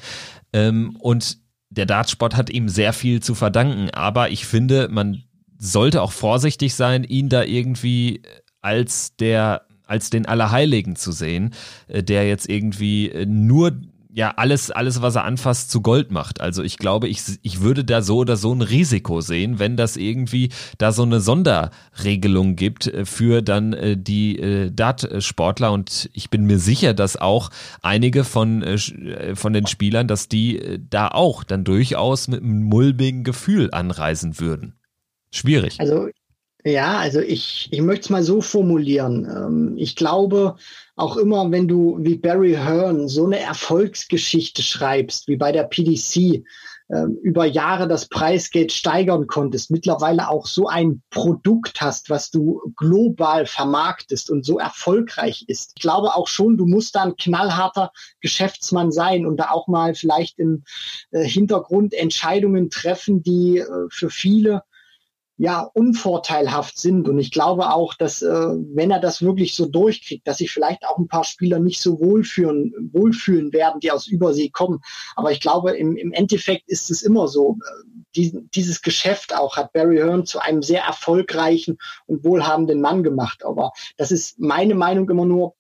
Ähm, und der Dartsport hat ihm sehr viel zu verdanken, aber ich finde, man sollte auch vorsichtig sein, ihn da irgendwie als der als den Allerheiligen zu sehen, äh, der jetzt irgendwie äh, nur ja alles alles was er anfasst zu Gold macht. Also ich glaube, ich ich würde da so oder so ein Risiko sehen, wenn das irgendwie da so eine Sonderregelung gibt äh, für dann die Dart-Sportler und ich bin mir sicher, dass auch einige von von den Spielern, dass die da auch dann durchaus mit einem mulmigen Gefühl anreisen würden. Schwierig. Also Ja, also ich, ich möchte es mal so formulieren. Ähm, ich glaube, auch immer, wenn du wie Barry Hearn so eine Erfolgsgeschichte schreibst, wie bei der PDC, ähm, über Jahre das Preisgeld steigern konntest, mittlerweile auch so ein Produkt hast, was du global vermarktest und so erfolgreich ist. Ich glaube auch schon, du musst da ein knallharter Geschäftsmann sein und da auch mal vielleicht im äh, Hintergrund Entscheidungen treffen, die äh, für viele ja unvorteilhaft sind. Und ich glaube auch, dass äh, wenn er das wirklich so durchkriegt, dass sich vielleicht auch ein paar Spieler nicht so wohlfühlen, wohlfühlen werden, die aus Übersee kommen. Aber ich glaube, im, im Endeffekt ist es immer so. Äh, die, dieses Geschäft auch hat Barry Hearn zu einem sehr erfolgreichen und wohlhabenden Mann gemacht. Aber das ist meine Meinung immer nur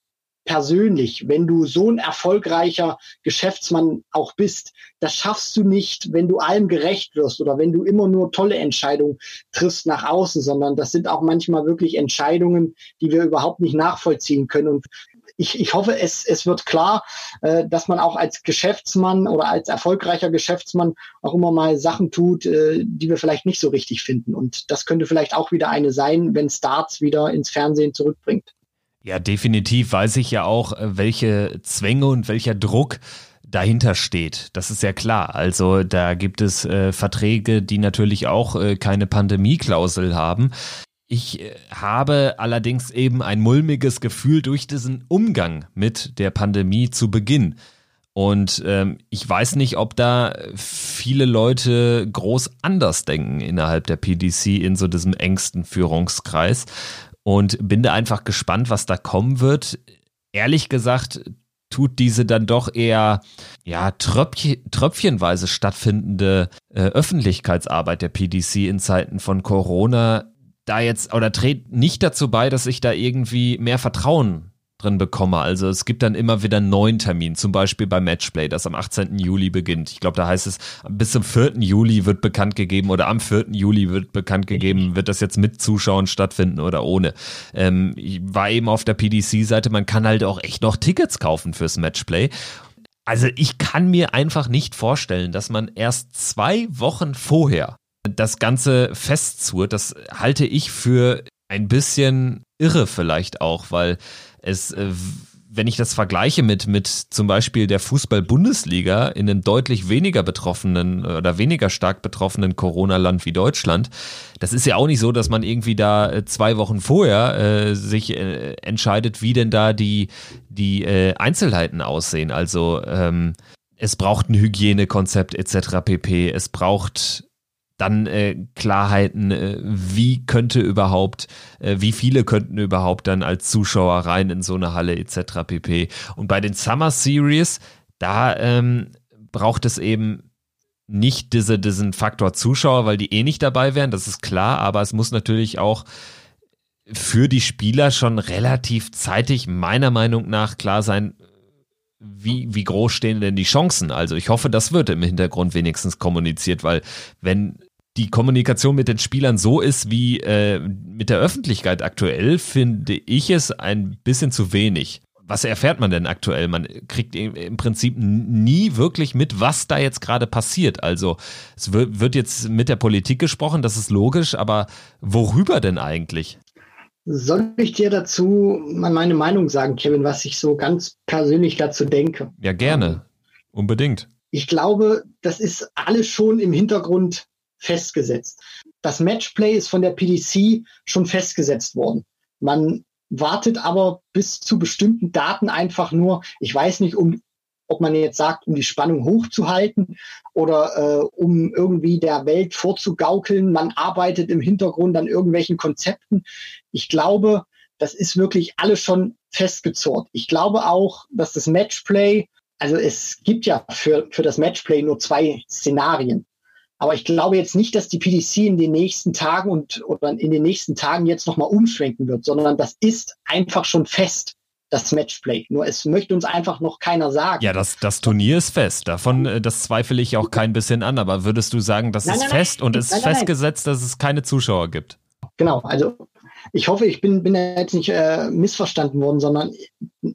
persönlich, wenn du so ein erfolgreicher Geschäftsmann auch bist, das schaffst du nicht, wenn du allem gerecht wirst oder wenn du immer nur tolle Entscheidungen triffst nach außen, sondern das sind auch manchmal wirklich Entscheidungen, die wir überhaupt nicht nachvollziehen können. Und ich, ich hoffe, es, es wird klar, äh, dass man auch als Geschäftsmann oder als erfolgreicher Geschäftsmann auch immer mal Sachen tut, äh, die wir vielleicht nicht so richtig finden. Und das könnte vielleicht auch wieder eine sein, wenn Starts wieder ins Fernsehen zurückbringt. Ja, definitiv weiß ich ja auch, äh, welche Zwänge und welcher Druck dahinter steht. Das ist ja klar. Also da gibt es äh, Verträge, die natürlich auch äh, keine Pandemieklausel haben. Ich äh, habe allerdings eben ein mulmiges Gefühl durch diesen Umgang mit der Pandemie zu Beginn. Und ähm, ich weiß nicht, ob da viele Leute groß anders denken innerhalb der PDC in so diesem engsten Führungskreis und bin da einfach gespannt, was da kommen wird. Ehrlich gesagt, tut diese dann doch eher ja Tröpfchen, tröpfchenweise stattfindende äh, Öffentlichkeitsarbeit der PDC in Zeiten von Corona da jetzt oder trägt nicht dazu bei, dass ich da irgendwie mehr Vertrauen drin bekomme. Also es gibt dann immer wieder einen neuen Termin, zum Beispiel bei Matchplay, das am 18. Juli beginnt. Ich glaube, da heißt es, bis zum 4. Juli wird bekannt gegeben oder am 4. Juli wird bekannt gegeben, wird das jetzt mit Zuschauern stattfinden oder ohne. Ähm, ich war eben auf der PDC-Seite, man kann halt auch echt noch Tickets kaufen fürs Matchplay. Also ich kann mir einfach nicht vorstellen, dass man erst zwei Wochen vorher das Ganze festzurrt. Das halte ich für ein bisschen irre vielleicht auch, weil es, äh, wenn ich das vergleiche mit, mit zum Beispiel der Fußball-Bundesliga in einem deutlich weniger betroffenen oder weniger stark betroffenen Corona-Land wie Deutschland, das ist ja auch nicht so, dass man irgendwie da äh, zwei Wochen vorher äh, sich äh, entscheidet, wie denn da die, die äh, Einzelheiten aussehen. Also ähm, es braucht ein Hygienekonzept etc. pp. Es braucht dann äh, Klarheiten, äh, wie könnte überhaupt, äh, wie viele könnten überhaupt dann als Zuschauer rein in so eine Halle etc. pp. Und bei den Summer Series, da ähm, braucht es eben nicht diese, diesen Faktor Zuschauer, weil die eh nicht dabei wären, das ist klar, aber es muss natürlich auch für die Spieler schon relativ zeitig meiner Meinung nach klar sein, wie, wie groß stehen denn die Chancen? Also ich hoffe, das wird im Hintergrund wenigstens kommuniziert, weil wenn die Kommunikation mit den Spielern so ist wie äh, mit der Öffentlichkeit aktuell, finde ich es ein bisschen zu wenig. Was erfährt man denn aktuell? Man kriegt im Prinzip nie wirklich mit, was da jetzt gerade passiert. Also es wird jetzt mit der Politik gesprochen, das ist logisch, aber worüber denn eigentlich? Soll ich dir dazu mal meine Meinung sagen, Kevin, was ich so ganz persönlich dazu denke? Ja, gerne. Unbedingt. Ich glaube, das ist alles schon im Hintergrund festgesetzt. Das Matchplay ist von der PDC schon festgesetzt worden. Man wartet aber bis zu bestimmten Daten einfach nur, ich weiß nicht, um ob man jetzt sagt, um die Spannung hochzuhalten oder äh, um irgendwie der Welt vorzugaukeln. Man arbeitet im Hintergrund an irgendwelchen Konzepten. Ich glaube, das ist wirklich alles schon festgezurrt. Ich glaube auch, dass das Matchplay, also es gibt ja für, für das Matchplay nur zwei Szenarien. Aber ich glaube jetzt nicht, dass die PDC in den nächsten Tagen und oder in den nächsten Tagen jetzt nochmal umschwenken wird, sondern das ist einfach schon fest das Matchplay. Nur es möchte uns einfach noch keiner sagen. Ja, das, das Turnier ist fest. Davon, äh, das zweifle ich auch kein bisschen an. Aber würdest du sagen, das nein, ist nein, fest nein, und es ist festgesetzt, dass es keine Zuschauer gibt? Genau, also ich hoffe, ich bin, bin jetzt nicht äh, missverstanden worden, sondern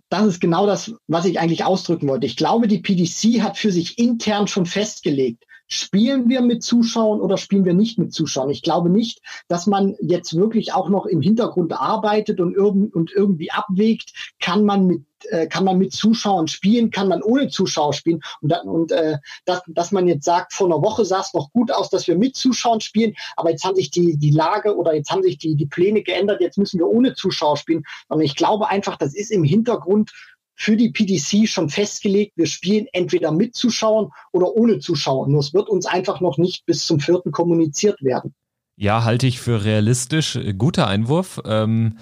das ist genau das, was ich eigentlich ausdrücken wollte. Ich glaube, die PDC hat für sich intern schon festgelegt, spielen wir mit Zuschauern oder spielen wir nicht mit Zuschauern? Ich glaube nicht, dass man jetzt wirklich auch noch im Hintergrund arbeitet und, irgend, und irgendwie abwägt, kann man mit äh, kann man mit Zuschauern spielen, kann man ohne Zuschauer spielen und, dann, und äh, dass, dass man jetzt sagt, vor einer Woche sah es noch gut aus, dass wir mit Zuschauern spielen, aber jetzt haben sich die, die Lage oder jetzt haben sich die, die Pläne geändert, jetzt müssen wir ohne Zuschauer spielen. Und ich glaube einfach, das ist im Hintergrund für die PDC schon festgelegt, wir spielen entweder mit Zuschauern oder ohne Zuschauer. Nur es wird uns einfach noch nicht bis zum vierten kommuniziert werden. Ja, halte ich für realistisch. Guter Einwurf. Ähm,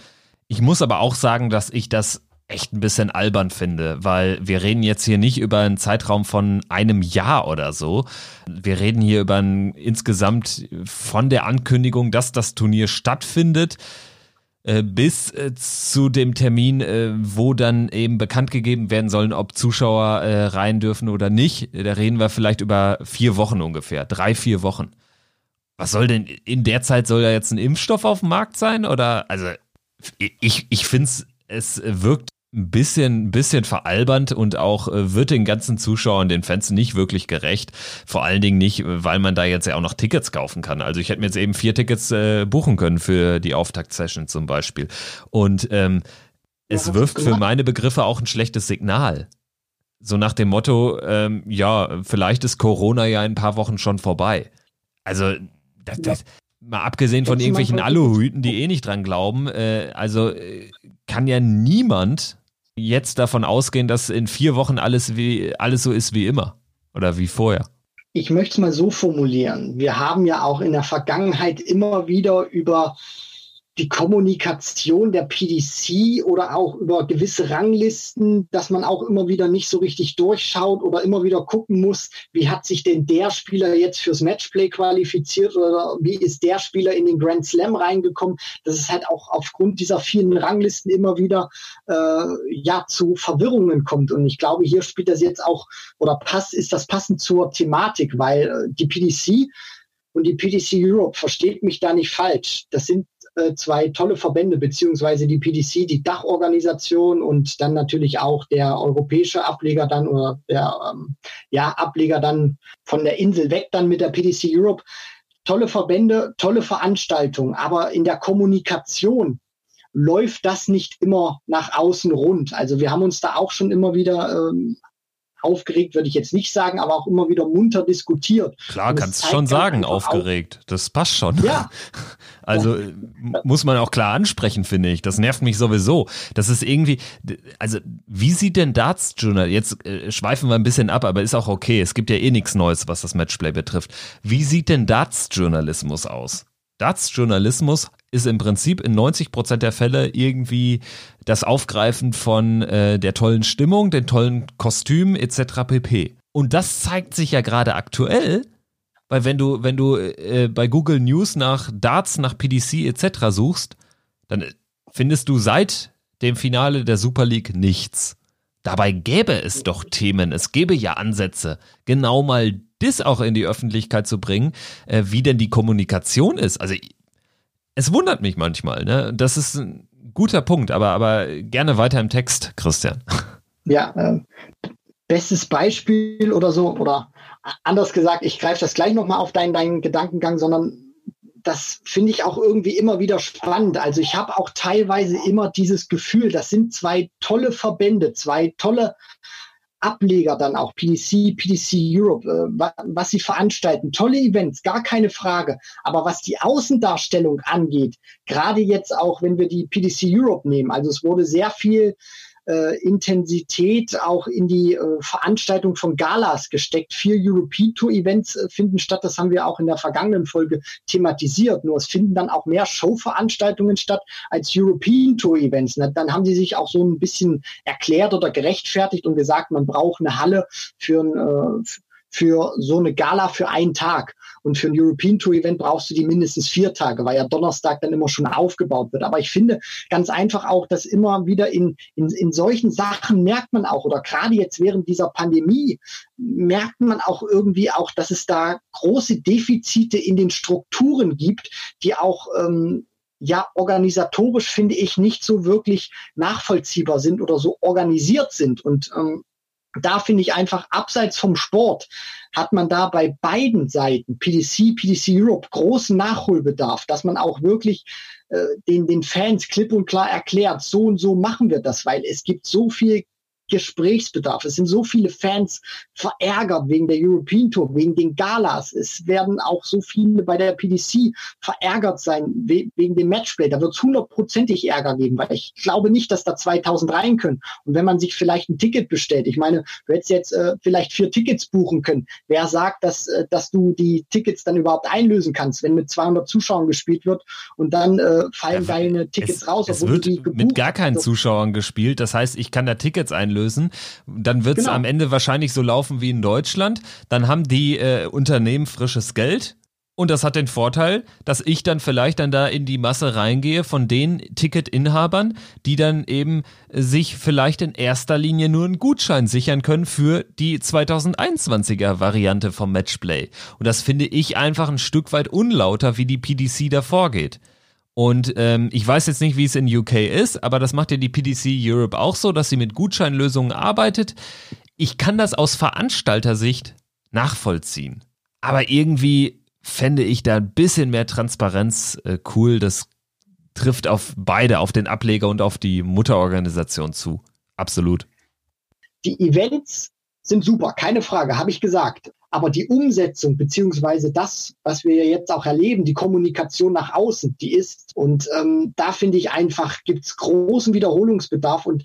ich muss aber auch sagen, dass ich das echt ein bisschen albern finde, weil wir reden jetzt hier nicht über einen Zeitraum von einem Jahr oder so. Wir reden hier über ein, insgesamt von der Ankündigung, dass das Turnier stattfindet äh, bis äh, zu dem Termin, äh, wo dann eben bekannt gegeben werden sollen, ob Zuschauer rein dürfen oder nicht. Da reden wir vielleicht über vier Wochen ungefähr, drei, vier Wochen. Was soll denn in der Zeit soll ja jetzt ein Impfstoff auf dem Markt sein? Oder also ich, ich finde es, es wirkt ein bisschen, bisschen veralbernd und auch äh, wird den ganzen Zuschauern, den Fans nicht wirklich gerecht. Vor allen Dingen nicht, weil man da jetzt ja auch noch Tickets kaufen kann. Also ich hätte mir jetzt eben vier Tickets äh, buchen können für die Auftaktsession zum Beispiel. Und ähm, es wirft für meine Begriffe auch ein schlechtes Signal. So nach dem Motto, ähm, ja, vielleicht ist Corona ja in ein paar Wochen schon vorbei. Also, das, das, mal abgesehen von irgendwelchen Aluhüten, die eh nicht dran glauben, äh, also äh, kann ja niemand jetzt davon ausgehen, dass in vier Wochen alles wie alles so ist wie immer oder wie vorher. Ich möchte es mal so formulieren. Wir haben ja auch in der Vergangenheit immer wieder über die Kommunikation der PDC oder auch über gewisse Ranglisten, dass man auch immer wieder nicht so richtig durchschaut oder immer wieder gucken muss, wie hat sich denn der Spieler jetzt fürs Matchplay qualifiziert oder wie ist der Spieler in den Grand Slam reingekommen. Das ist halt auch aufgrund dieser vielen Ranglisten immer wieder äh, ja zu Verwirrungen kommt. Und ich glaube, hier spielt das jetzt auch oder passt, ist das passend zur Thematik, weil äh, die PDC und die PDC Europe versteht mich da nicht falsch. Das sind äh, zwei tolle Verbände, beziehungsweise die PDC, die Dachorganisation und dann natürlich auch der europäische Ableger dann oder der ähm, ja, Ableger dann von der Insel weg dann mit der PDC Europe. Tolle Verbände, tolle Veranstaltungen, aber in der Kommunikation läuft das nicht immer nach außen rund. Also wir haben uns da auch schon immer wieder ähm, aufgeregt würde ich jetzt nicht sagen, aber auch immer wieder munter diskutiert. Klar, kannst du schon sagen, aufgeregt. Auf. Das passt schon. Ja. Also ja. muss man auch klar ansprechen, finde ich. Das nervt mich sowieso. Das ist irgendwie, also wie sieht denn Darts Journal, jetzt äh, schweifen wir ein bisschen ab, aber ist auch okay. Es gibt ja eh nichts Neues, was das Matchplay betrifft. Wie sieht denn Darts Journalismus aus? Darts Journalismus ist im Prinzip in 90 Prozent der Fälle irgendwie das Aufgreifen von äh, der tollen Stimmung, den tollen Kostümen etc. pp. Und das zeigt sich ja gerade aktuell, weil wenn du wenn du äh, bei Google News nach Darts, nach PDC etc. suchst, dann findest du seit dem Finale der Super League nichts. Dabei gäbe es doch Themen, es gäbe ja Ansätze, genau mal das auch in die Öffentlichkeit zu bringen, äh, wie denn die Kommunikation ist. Also es wundert mich manchmal, ne? Das ist ein guter Punkt, aber, aber gerne weiter im Text, Christian. Ja, äh, bestes Beispiel oder so, oder anders gesagt, ich greife das gleich nochmal auf deinen, deinen Gedankengang, sondern das finde ich auch irgendwie immer wieder spannend. Also ich habe auch teilweise immer dieses Gefühl, das sind zwei tolle Verbände, zwei tolle Ableger dann auch, PDC, PDC Europe, äh, was sie veranstalten. Tolle Events, gar keine Frage. Aber was die Außendarstellung angeht, gerade jetzt auch, wenn wir die PDC Europe nehmen, also es wurde sehr viel äh, Intensität auch in die äh, Veranstaltung von Galas gesteckt. Vier European Tour Events äh, finden statt. Das haben wir auch in der vergangenen Folge thematisiert. Nur es finden dann auch mehr Showveranstaltungen statt als European Tour Events. Dann haben sie sich auch so ein bisschen erklärt oder gerechtfertigt und gesagt, man braucht eine Halle für ein, äh, für so eine Gala für einen Tag. Und für ein European Tour Event brauchst du die mindestens vier Tage, weil ja Donnerstag dann immer schon aufgebaut wird. Aber ich finde ganz einfach auch, dass immer wieder in, in, in solchen Sachen merkt man auch, oder gerade jetzt während dieser Pandemie, merkt man auch irgendwie auch, dass es da große Defizite in den Strukturen gibt, die auch ähm, ja organisatorisch finde ich nicht so wirklich nachvollziehbar sind oder so organisiert sind. Und ähm, da finde ich einfach abseits vom Sport hat man da bei beiden Seiten, PDC, PDC Europe, großen Nachholbedarf, dass man auch wirklich äh, den, den Fans klipp und klar erklärt, so und so machen wir das, weil es gibt so viel Gesprächsbedarf. Es sind so viele Fans verärgert wegen der European Tour, wegen den Galas. Es werden auch so viele bei der PDC verärgert sein wegen dem Matchplay. Da wird es hundertprozentig Ärger geben, weil ich glaube nicht, dass da 2000 rein können. Und wenn man sich vielleicht ein Ticket bestellt, ich meine, du hättest jetzt äh, vielleicht vier Tickets buchen können. Wer sagt, dass, äh, dass du die Tickets dann überhaupt einlösen kannst, wenn mit 200 Zuschauern gespielt wird und dann äh, fallen ja, deine Tickets es, raus? Es wird mit gar keinen Zuschauern gespielt. Das heißt, ich kann da Tickets einlösen einlösen. Dann wird es genau. am Ende wahrscheinlich so laufen wie in Deutschland. Dann haben die äh, Unternehmen frisches Geld. Und das hat den Vorteil, dass ich dann vielleicht dann da in die Masse reingehe von den Ticketinhabern, die dann eben sich vielleicht in erster Linie nur einen Gutschein sichern können für die 2021er Variante vom Matchplay. Und das finde ich einfach ein Stück weit unlauter, wie die PDC da vorgeht. Und ähm, ich weiß jetzt nicht, wie es in UK ist, aber das macht ja die PDC Europe auch so, dass sie mit Gutscheinlösungen arbeitet. Ich kann das aus Veranstaltersicht nachvollziehen. Aber irgendwie fände ich da ein bisschen mehr Transparenz äh, cool. Das trifft auf beide, auf den Ableger und auf die Mutterorganisation zu. Absolut. Die Events sind super, keine Frage, habe ich gesagt. Aber die Umsetzung beziehungsweise das, was wir jetzt auch erleben, die Kommunikation nach außen, die ist. Und ähm, da finde ich einfach, gibt es großen Wiederholungsbedarf. Und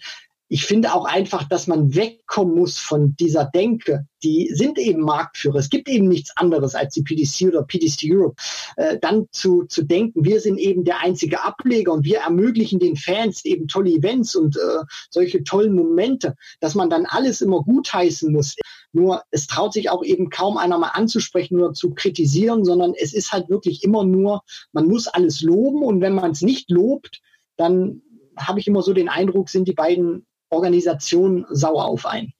ich finde auch einfach, dass man wegkommen muss von dieser Denke. Die sind eben Marktführer. Es gibt eben nichts anderes als die PDC oder PDC Europe. Äh, dann zu, zu denken, wir sind eben der einzige Ableger und wir ermöglichen den Fans eben tolle Events und äh, solche tollen Momente, dass man dann alles immer gutheißen muss. Nur es traut sich auch eben kaum einer mal anzusprechen oder zu kritisieren, sondern es ist halt wirklich immer nur, man muss alles loben und wenn man es nicht lobt, dann habe ich immer so den Eindruck, sind die beiden Organisation sauer auf ein.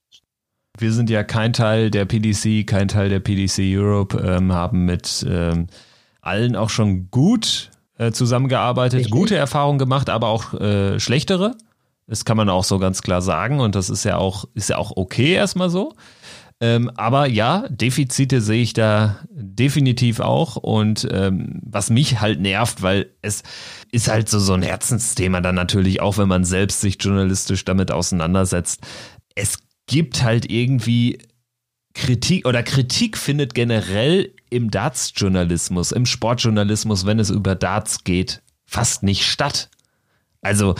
Wir sind ja kein Teil der PDC, kein Teil der PDC Europe, ähm, haben mit ähm, allen auch schon gut äh, zusammengearbeitet, Richtig. gute Erfahrungen gemacht, aber auch äh, schlechtere. Das kann man auch so ganz klar sagen und das ist ja auch, ist ja auch okay erstmal so. Ähm, aber ja, Defizite sehe ich da definitiv auch. Und ähm, was mich halt nervt, weil es ist halt so, so ein Herzensthema dann natürlich auch, wenn man selbst sich journalistisch damit auseinandersetzt. Es gibt halt irgendwie Kritik oder Kritik findet generell im Darts-Journalismus, im Sportjournalismus, wenn es über Darts geht, fast nicht statt. Also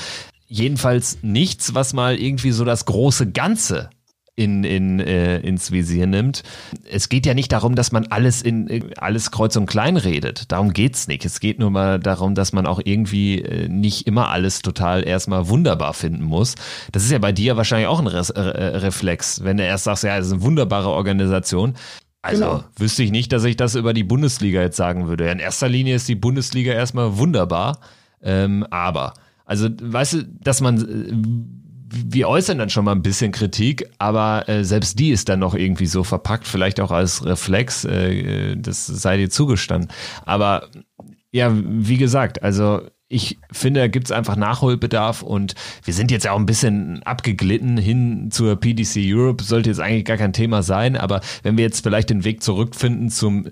jedenfalls nichts, was mal irgendwie so das große Ganze in, in, äh, ins Visier nimmt. Es geht ja nicht darum, dass man alles in alles kreuz und klein redet. Darum geht's nicht. Es geht nur mal darum, dass man auch irgendwie äh, nicht immer alles total erstmal wunderbar finden muss. Das ist ja bei dir wahrscheinlich auch ein Re äh, Reflex, wenn du erst sagst, ja, es ist eine wunderbare Organisation. Also genau. wüsste ich nicht, dass ich das über die Bundesliga jetzt sagen würde. In erster Linie ist die Bundesliga erstmal wunderbar, ähm, aber also weißt du, dass man äh, wir äußern dann schon mal ein bisschen Kritik, aber äh, selbst die ist dann noch irgendwie so verpackt, vielleicht auch als Reflex, äh, das sei dir zugestanden. Aber ja, wie gesagt, also ich finde, da gibt's einfach Nachholbedarf und wir sind jetzt auch ein bisschen abgeglitten hin zur PDC Europe, sollte jetzt eigentlich gar kein Thema sein, aber wenn wir jetzt vielleicht den Weg zurückfinden zum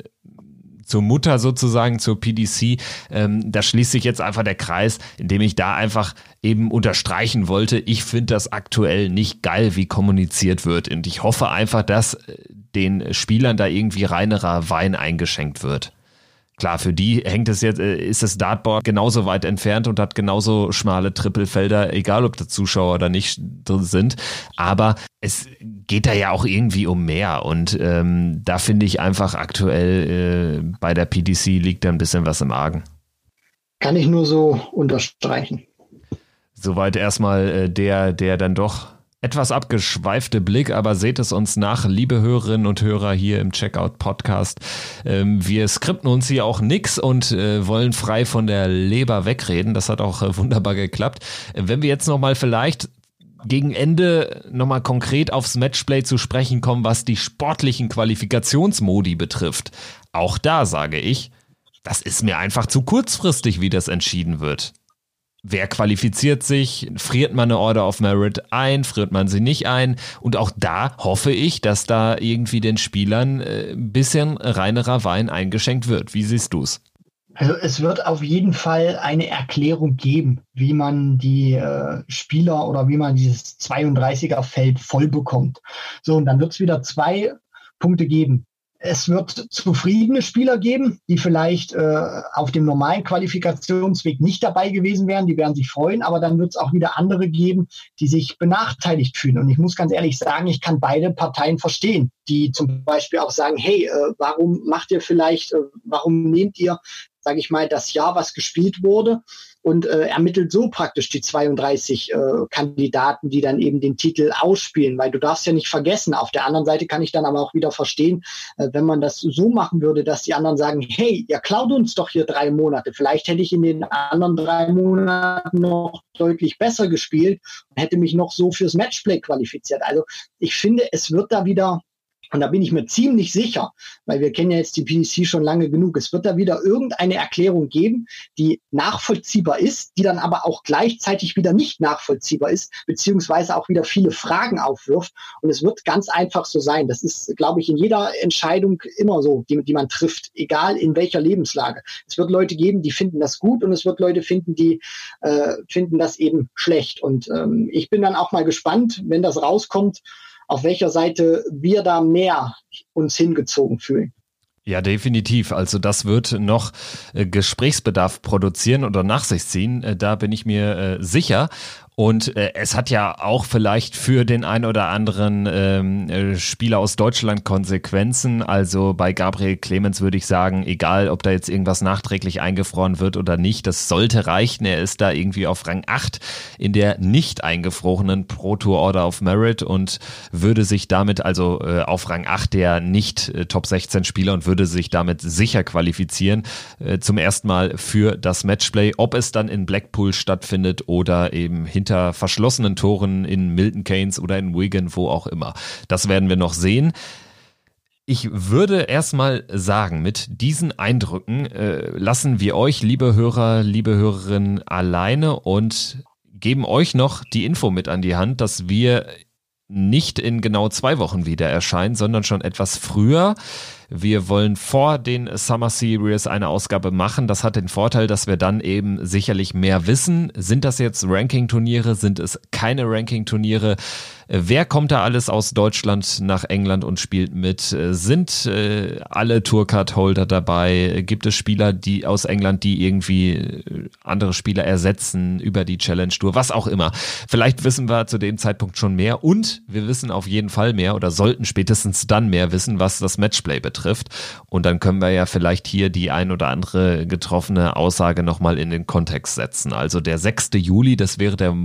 zur Mutter sozusagen, zur PDC. Ähm, da schließt sich jetzt einfach der Kreis, indem ich da einfach eben unterstreichen wollte, ich finde das aktuell nicht geil, wie kommuniziert wird. Und ich hoffe einfach, dass äh, den Spielern da irgendwie reinerer Wein eingeschenkt wird. Klar, für die hängt es jetzt, äh, ist das Dartboard genauso weit entfernt und hat genauso schmale Trippelfelder, egal ob da Zuschauer oder nicht drin sind. Aber es geht da ja auch irgendwie um mehr. Und ähm, da finde ich einfach aktuell äh, bei der PDC liegt da ein bisschen was im Argen. Kann ich nur so unterstreichen. Soweit erstmal äh, der, der dann doch etwas abgeschweifte Blick, aber seht es uns nach, liebe Hörerinnen und Hörer hier im Checkout Podcast. Ähm, wir skripten uns hier auch nix und äh, wollen frei von der Leber wegreden. Das hat auch äh, wunderbar geklappt. Äh, wenn wir jetzt nochmal vielleicht gegen Ende nochmal konkret aufs Matchplay zu sprechen kommen, was die sportlichen Qualifikationsmodi betrifft. Auch da sage ich, das ist mir einfach zu kurzfristig, wie das entschieden wird. Wer qualifiziert sich? Friert man eine Order of Merit ein? Friert man sie nicht ein? Und auch da hoffe ich, dass da irgendwie den Spielern äh, ein bisschen reinerer Wein eingeschenkt wird. Wie siehst du's? Also es wird auf jeden Fall eine Erklärung geben, wie man die äh, Spieler oder wie man dieses 32er Feld voll bekommt. So, und dann wird es wieder zwei Punkte geben. Es wird zufriedene Spieler geben, die vielleicht äh, auf dem normalen Qualifikationsweg nicht dabei gewesen wären, die werden sich freuen, aber dann wird es auch wieder andere geben, die sich benachteiligt fühlen. Und ich muss ganz ehrlich sagen, ich kann beide Parteien verstehen, die zum Beispiel auch sagen, hey, äh, warum macht ihr vielleicht, äh, warum nehmt ihr, sage ich mal, das Jahr, was gespielt wurde, und äh, ermittelt so praktisch die 32 äh, Kandidaten, die dann eben den Titel ausspielen, weil du darfst ja nicht vergessen. Auf der anderen Seite kann ich dann aber auch wieder verstehen, wenn man das so machen würde, dass die anderen sagen, hey, ihr klaut uns doch hier drei Monate. Vielleicht hätte ich in den anderen drei Monaten noch deutlich besser gespielt und hätte mich noch so fürs Matchplay qualifiziert. Also ich finde, es wird da wieder und da bin ich mir ziemlich sicher, weil wir kennen ja jetzt die PDC schon lange genug. Es wird da wieder irgendeine Erklärung geben, die nachvollziehbar ist, die dann aber auch gleichzeitig wieder nicht nachvollziehbar ist, beziehungsweise auch wieder viele Fragen aufwirft. Und es wird ganz einfach so sein. Das ist, glaube ich, in jeder Entscheidung immer so, die, die man trifft, egal in welcher Lebenslage. Es wird Leute geben, die finden das gut und es wird Leute finden, die äh, finden das eben schlecht. Und ähm, ich bin dann auch mal gespannt, wenn das rauskommt, auf welcher Seite wir da mehr uns hingezogen fühlen. Ja, definitiv. Also das wird noch äh, Gesprächsbedarf produzieren oder nach sich ziehen. Äh, da bin ich mir äh, sicher. Und äh, es hat ja auch vielleicht für den ein oder anderen ähm, äh, Spieler aus Deutschland Konsequenzen. Also bei Gabriel Clemens würde ich sagen, egal ob da jetzt irgendwas nachträglich eingefroren wird oder nicht, das sollte reichen. Er ist da irgendwie auf Rang 8 in der nicht eingefrorenen Pro Tour Order of Merit und würde sich damit also äh, auf Rang 8 der nicht äh, Top 16 Spieler und würde sich damit sicher qualifizieren. Äh, zum ersten Mal für das Matchplay, ob es dann in Blackpool stattfindet oder eben hinter hinter verschlossenen Toren in Milton Keynes oder in Wigan, wo auch immer. Das werden wir noch sehen. Ich würde erstmal sagen, mit diesen Eindrücken äh, lassen wir euch, liebe Hörer, liebe Hörerinnen, alleine und geben euch noch die Info mit an die Hand, dass wir nicht in genau zwei Wochen wieder erscheinen, sondern schon etwas früher. Wir wollen vor den Summer Series eine Ausgabe machen. Das hat den Vorteil, dass wir dann eben sicherlich mehr wissen. Sind das jetzt Ranking-Turniere? Sind es keine Ranking-Turniere? Wer kommt da alles aus Deutschland nach England und spielt mit? Sind äh, alle Tourcard-Holder dabei? Gibt es Spieler, die aus England, die irgendwie äh, andere Spieler ersetzen über die Challenge Tour? Was auch immer. Vielleicht wissen wir zu dem Zeitpunkt schon mehr und wir wissen auf jeden Fall mehr oder sollten spätestens dann mehr wissen, was das Matchplay betrifft betrifft. Und dann können wir ja vielleicht hier die ein oder andere getroffene Aussage nochmal in den Kontext setzen. Also der 6. Juli, das wäre der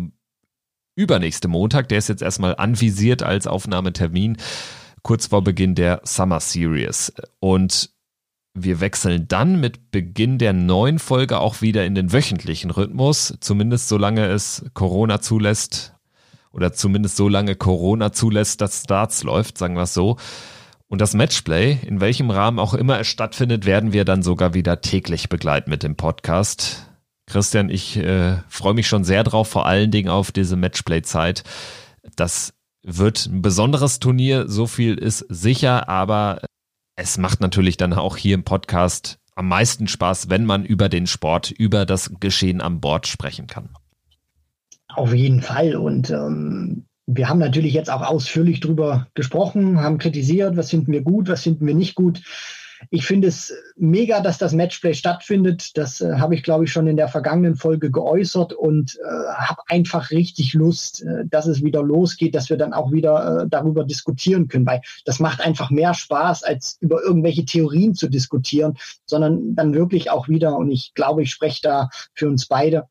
übernächste Montag, der ist jetzt erstmal anvisiert als Aufnahmetermin, kurz vor Beginn der Summer Series. Und wir wechseln dann mit Beginn der neuen Folge auch wieder in den wöchentlichen Rhythmus, zumindest solange es Corona zulässt oder zumindest solange Corona zulässt, dass Starts läuft, sagen wir es so. Und das Matchplay, in welchem Rahmen auch immer es stattfindet, werden wir dann sogar wieder täglich begleiten mit dem Podcast. Christian, ich äh, freue mich schon sehr drauf, vor allen Dingen auf diese Matchplay-Zeit. Das wird ein besonderes Turnier, so viel ist sicher, aber es macht natürlich dann auch hier im Podcast am meisten Spaß, wenn man über den Sport, über das Geschehen am Bord sprechen kann. Auf jeden Fall. Und ähm, wir haben natürlich jetzt auch ausführlich drüber gesprochen, haben kritisiert, was finden wir gut, was finden wir nicht gut. Ich finde es mega, dass das Matchplay stattfindet. Das äh, habe ich, glaube ich, schon in der vergangenen Folge geäußert und äh, habe einfach richtig Lust, äh, dass es wieder losgeht, dass wir dann auch wieder äh, darüber diskutieren können, weil das macht einfach mehr Spaß, als über irgendwelche Theorien zu diskutieren, sondern dann wirklich auch wieder, und ich glaube, ich spreche da für uns beide,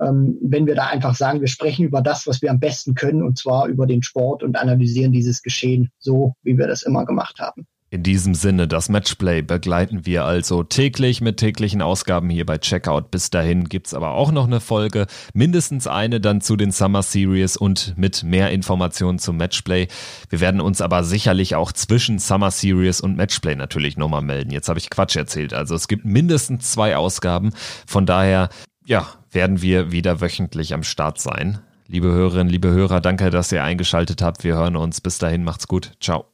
ähm, wenn wir da einfach sagen, wir sprechen über das, was wir am besten können, und zwar über den Sport und analysieren dieses Geschehen so, wie wir das immer gemacht haben. In diesem Sinne, das Matchplay begleiten wir also täglich mit täglichen Ausgaben hier bei Checkout. Bis dahin gibt's aber auch noch eine Folge, mindestens eine dann zu den Summer Series und mit mehr Informationen zum Matchplay. Wir werden uns aber sicherlich auch zwischen Summer Series und Matchplay natürlich nochmal melden. Jetzt habe ich Quatsch erzählt. Also es gibt mindestens zwei Ausgaben. Von daher ja, werden wir wieder wöchentlich am Start sein. Liebe Hörerinnen, liebe Hörer, danke, dass ihr eingeschaltet habt. Wir hören uns. Bis dahin, macht's gut. Ciao.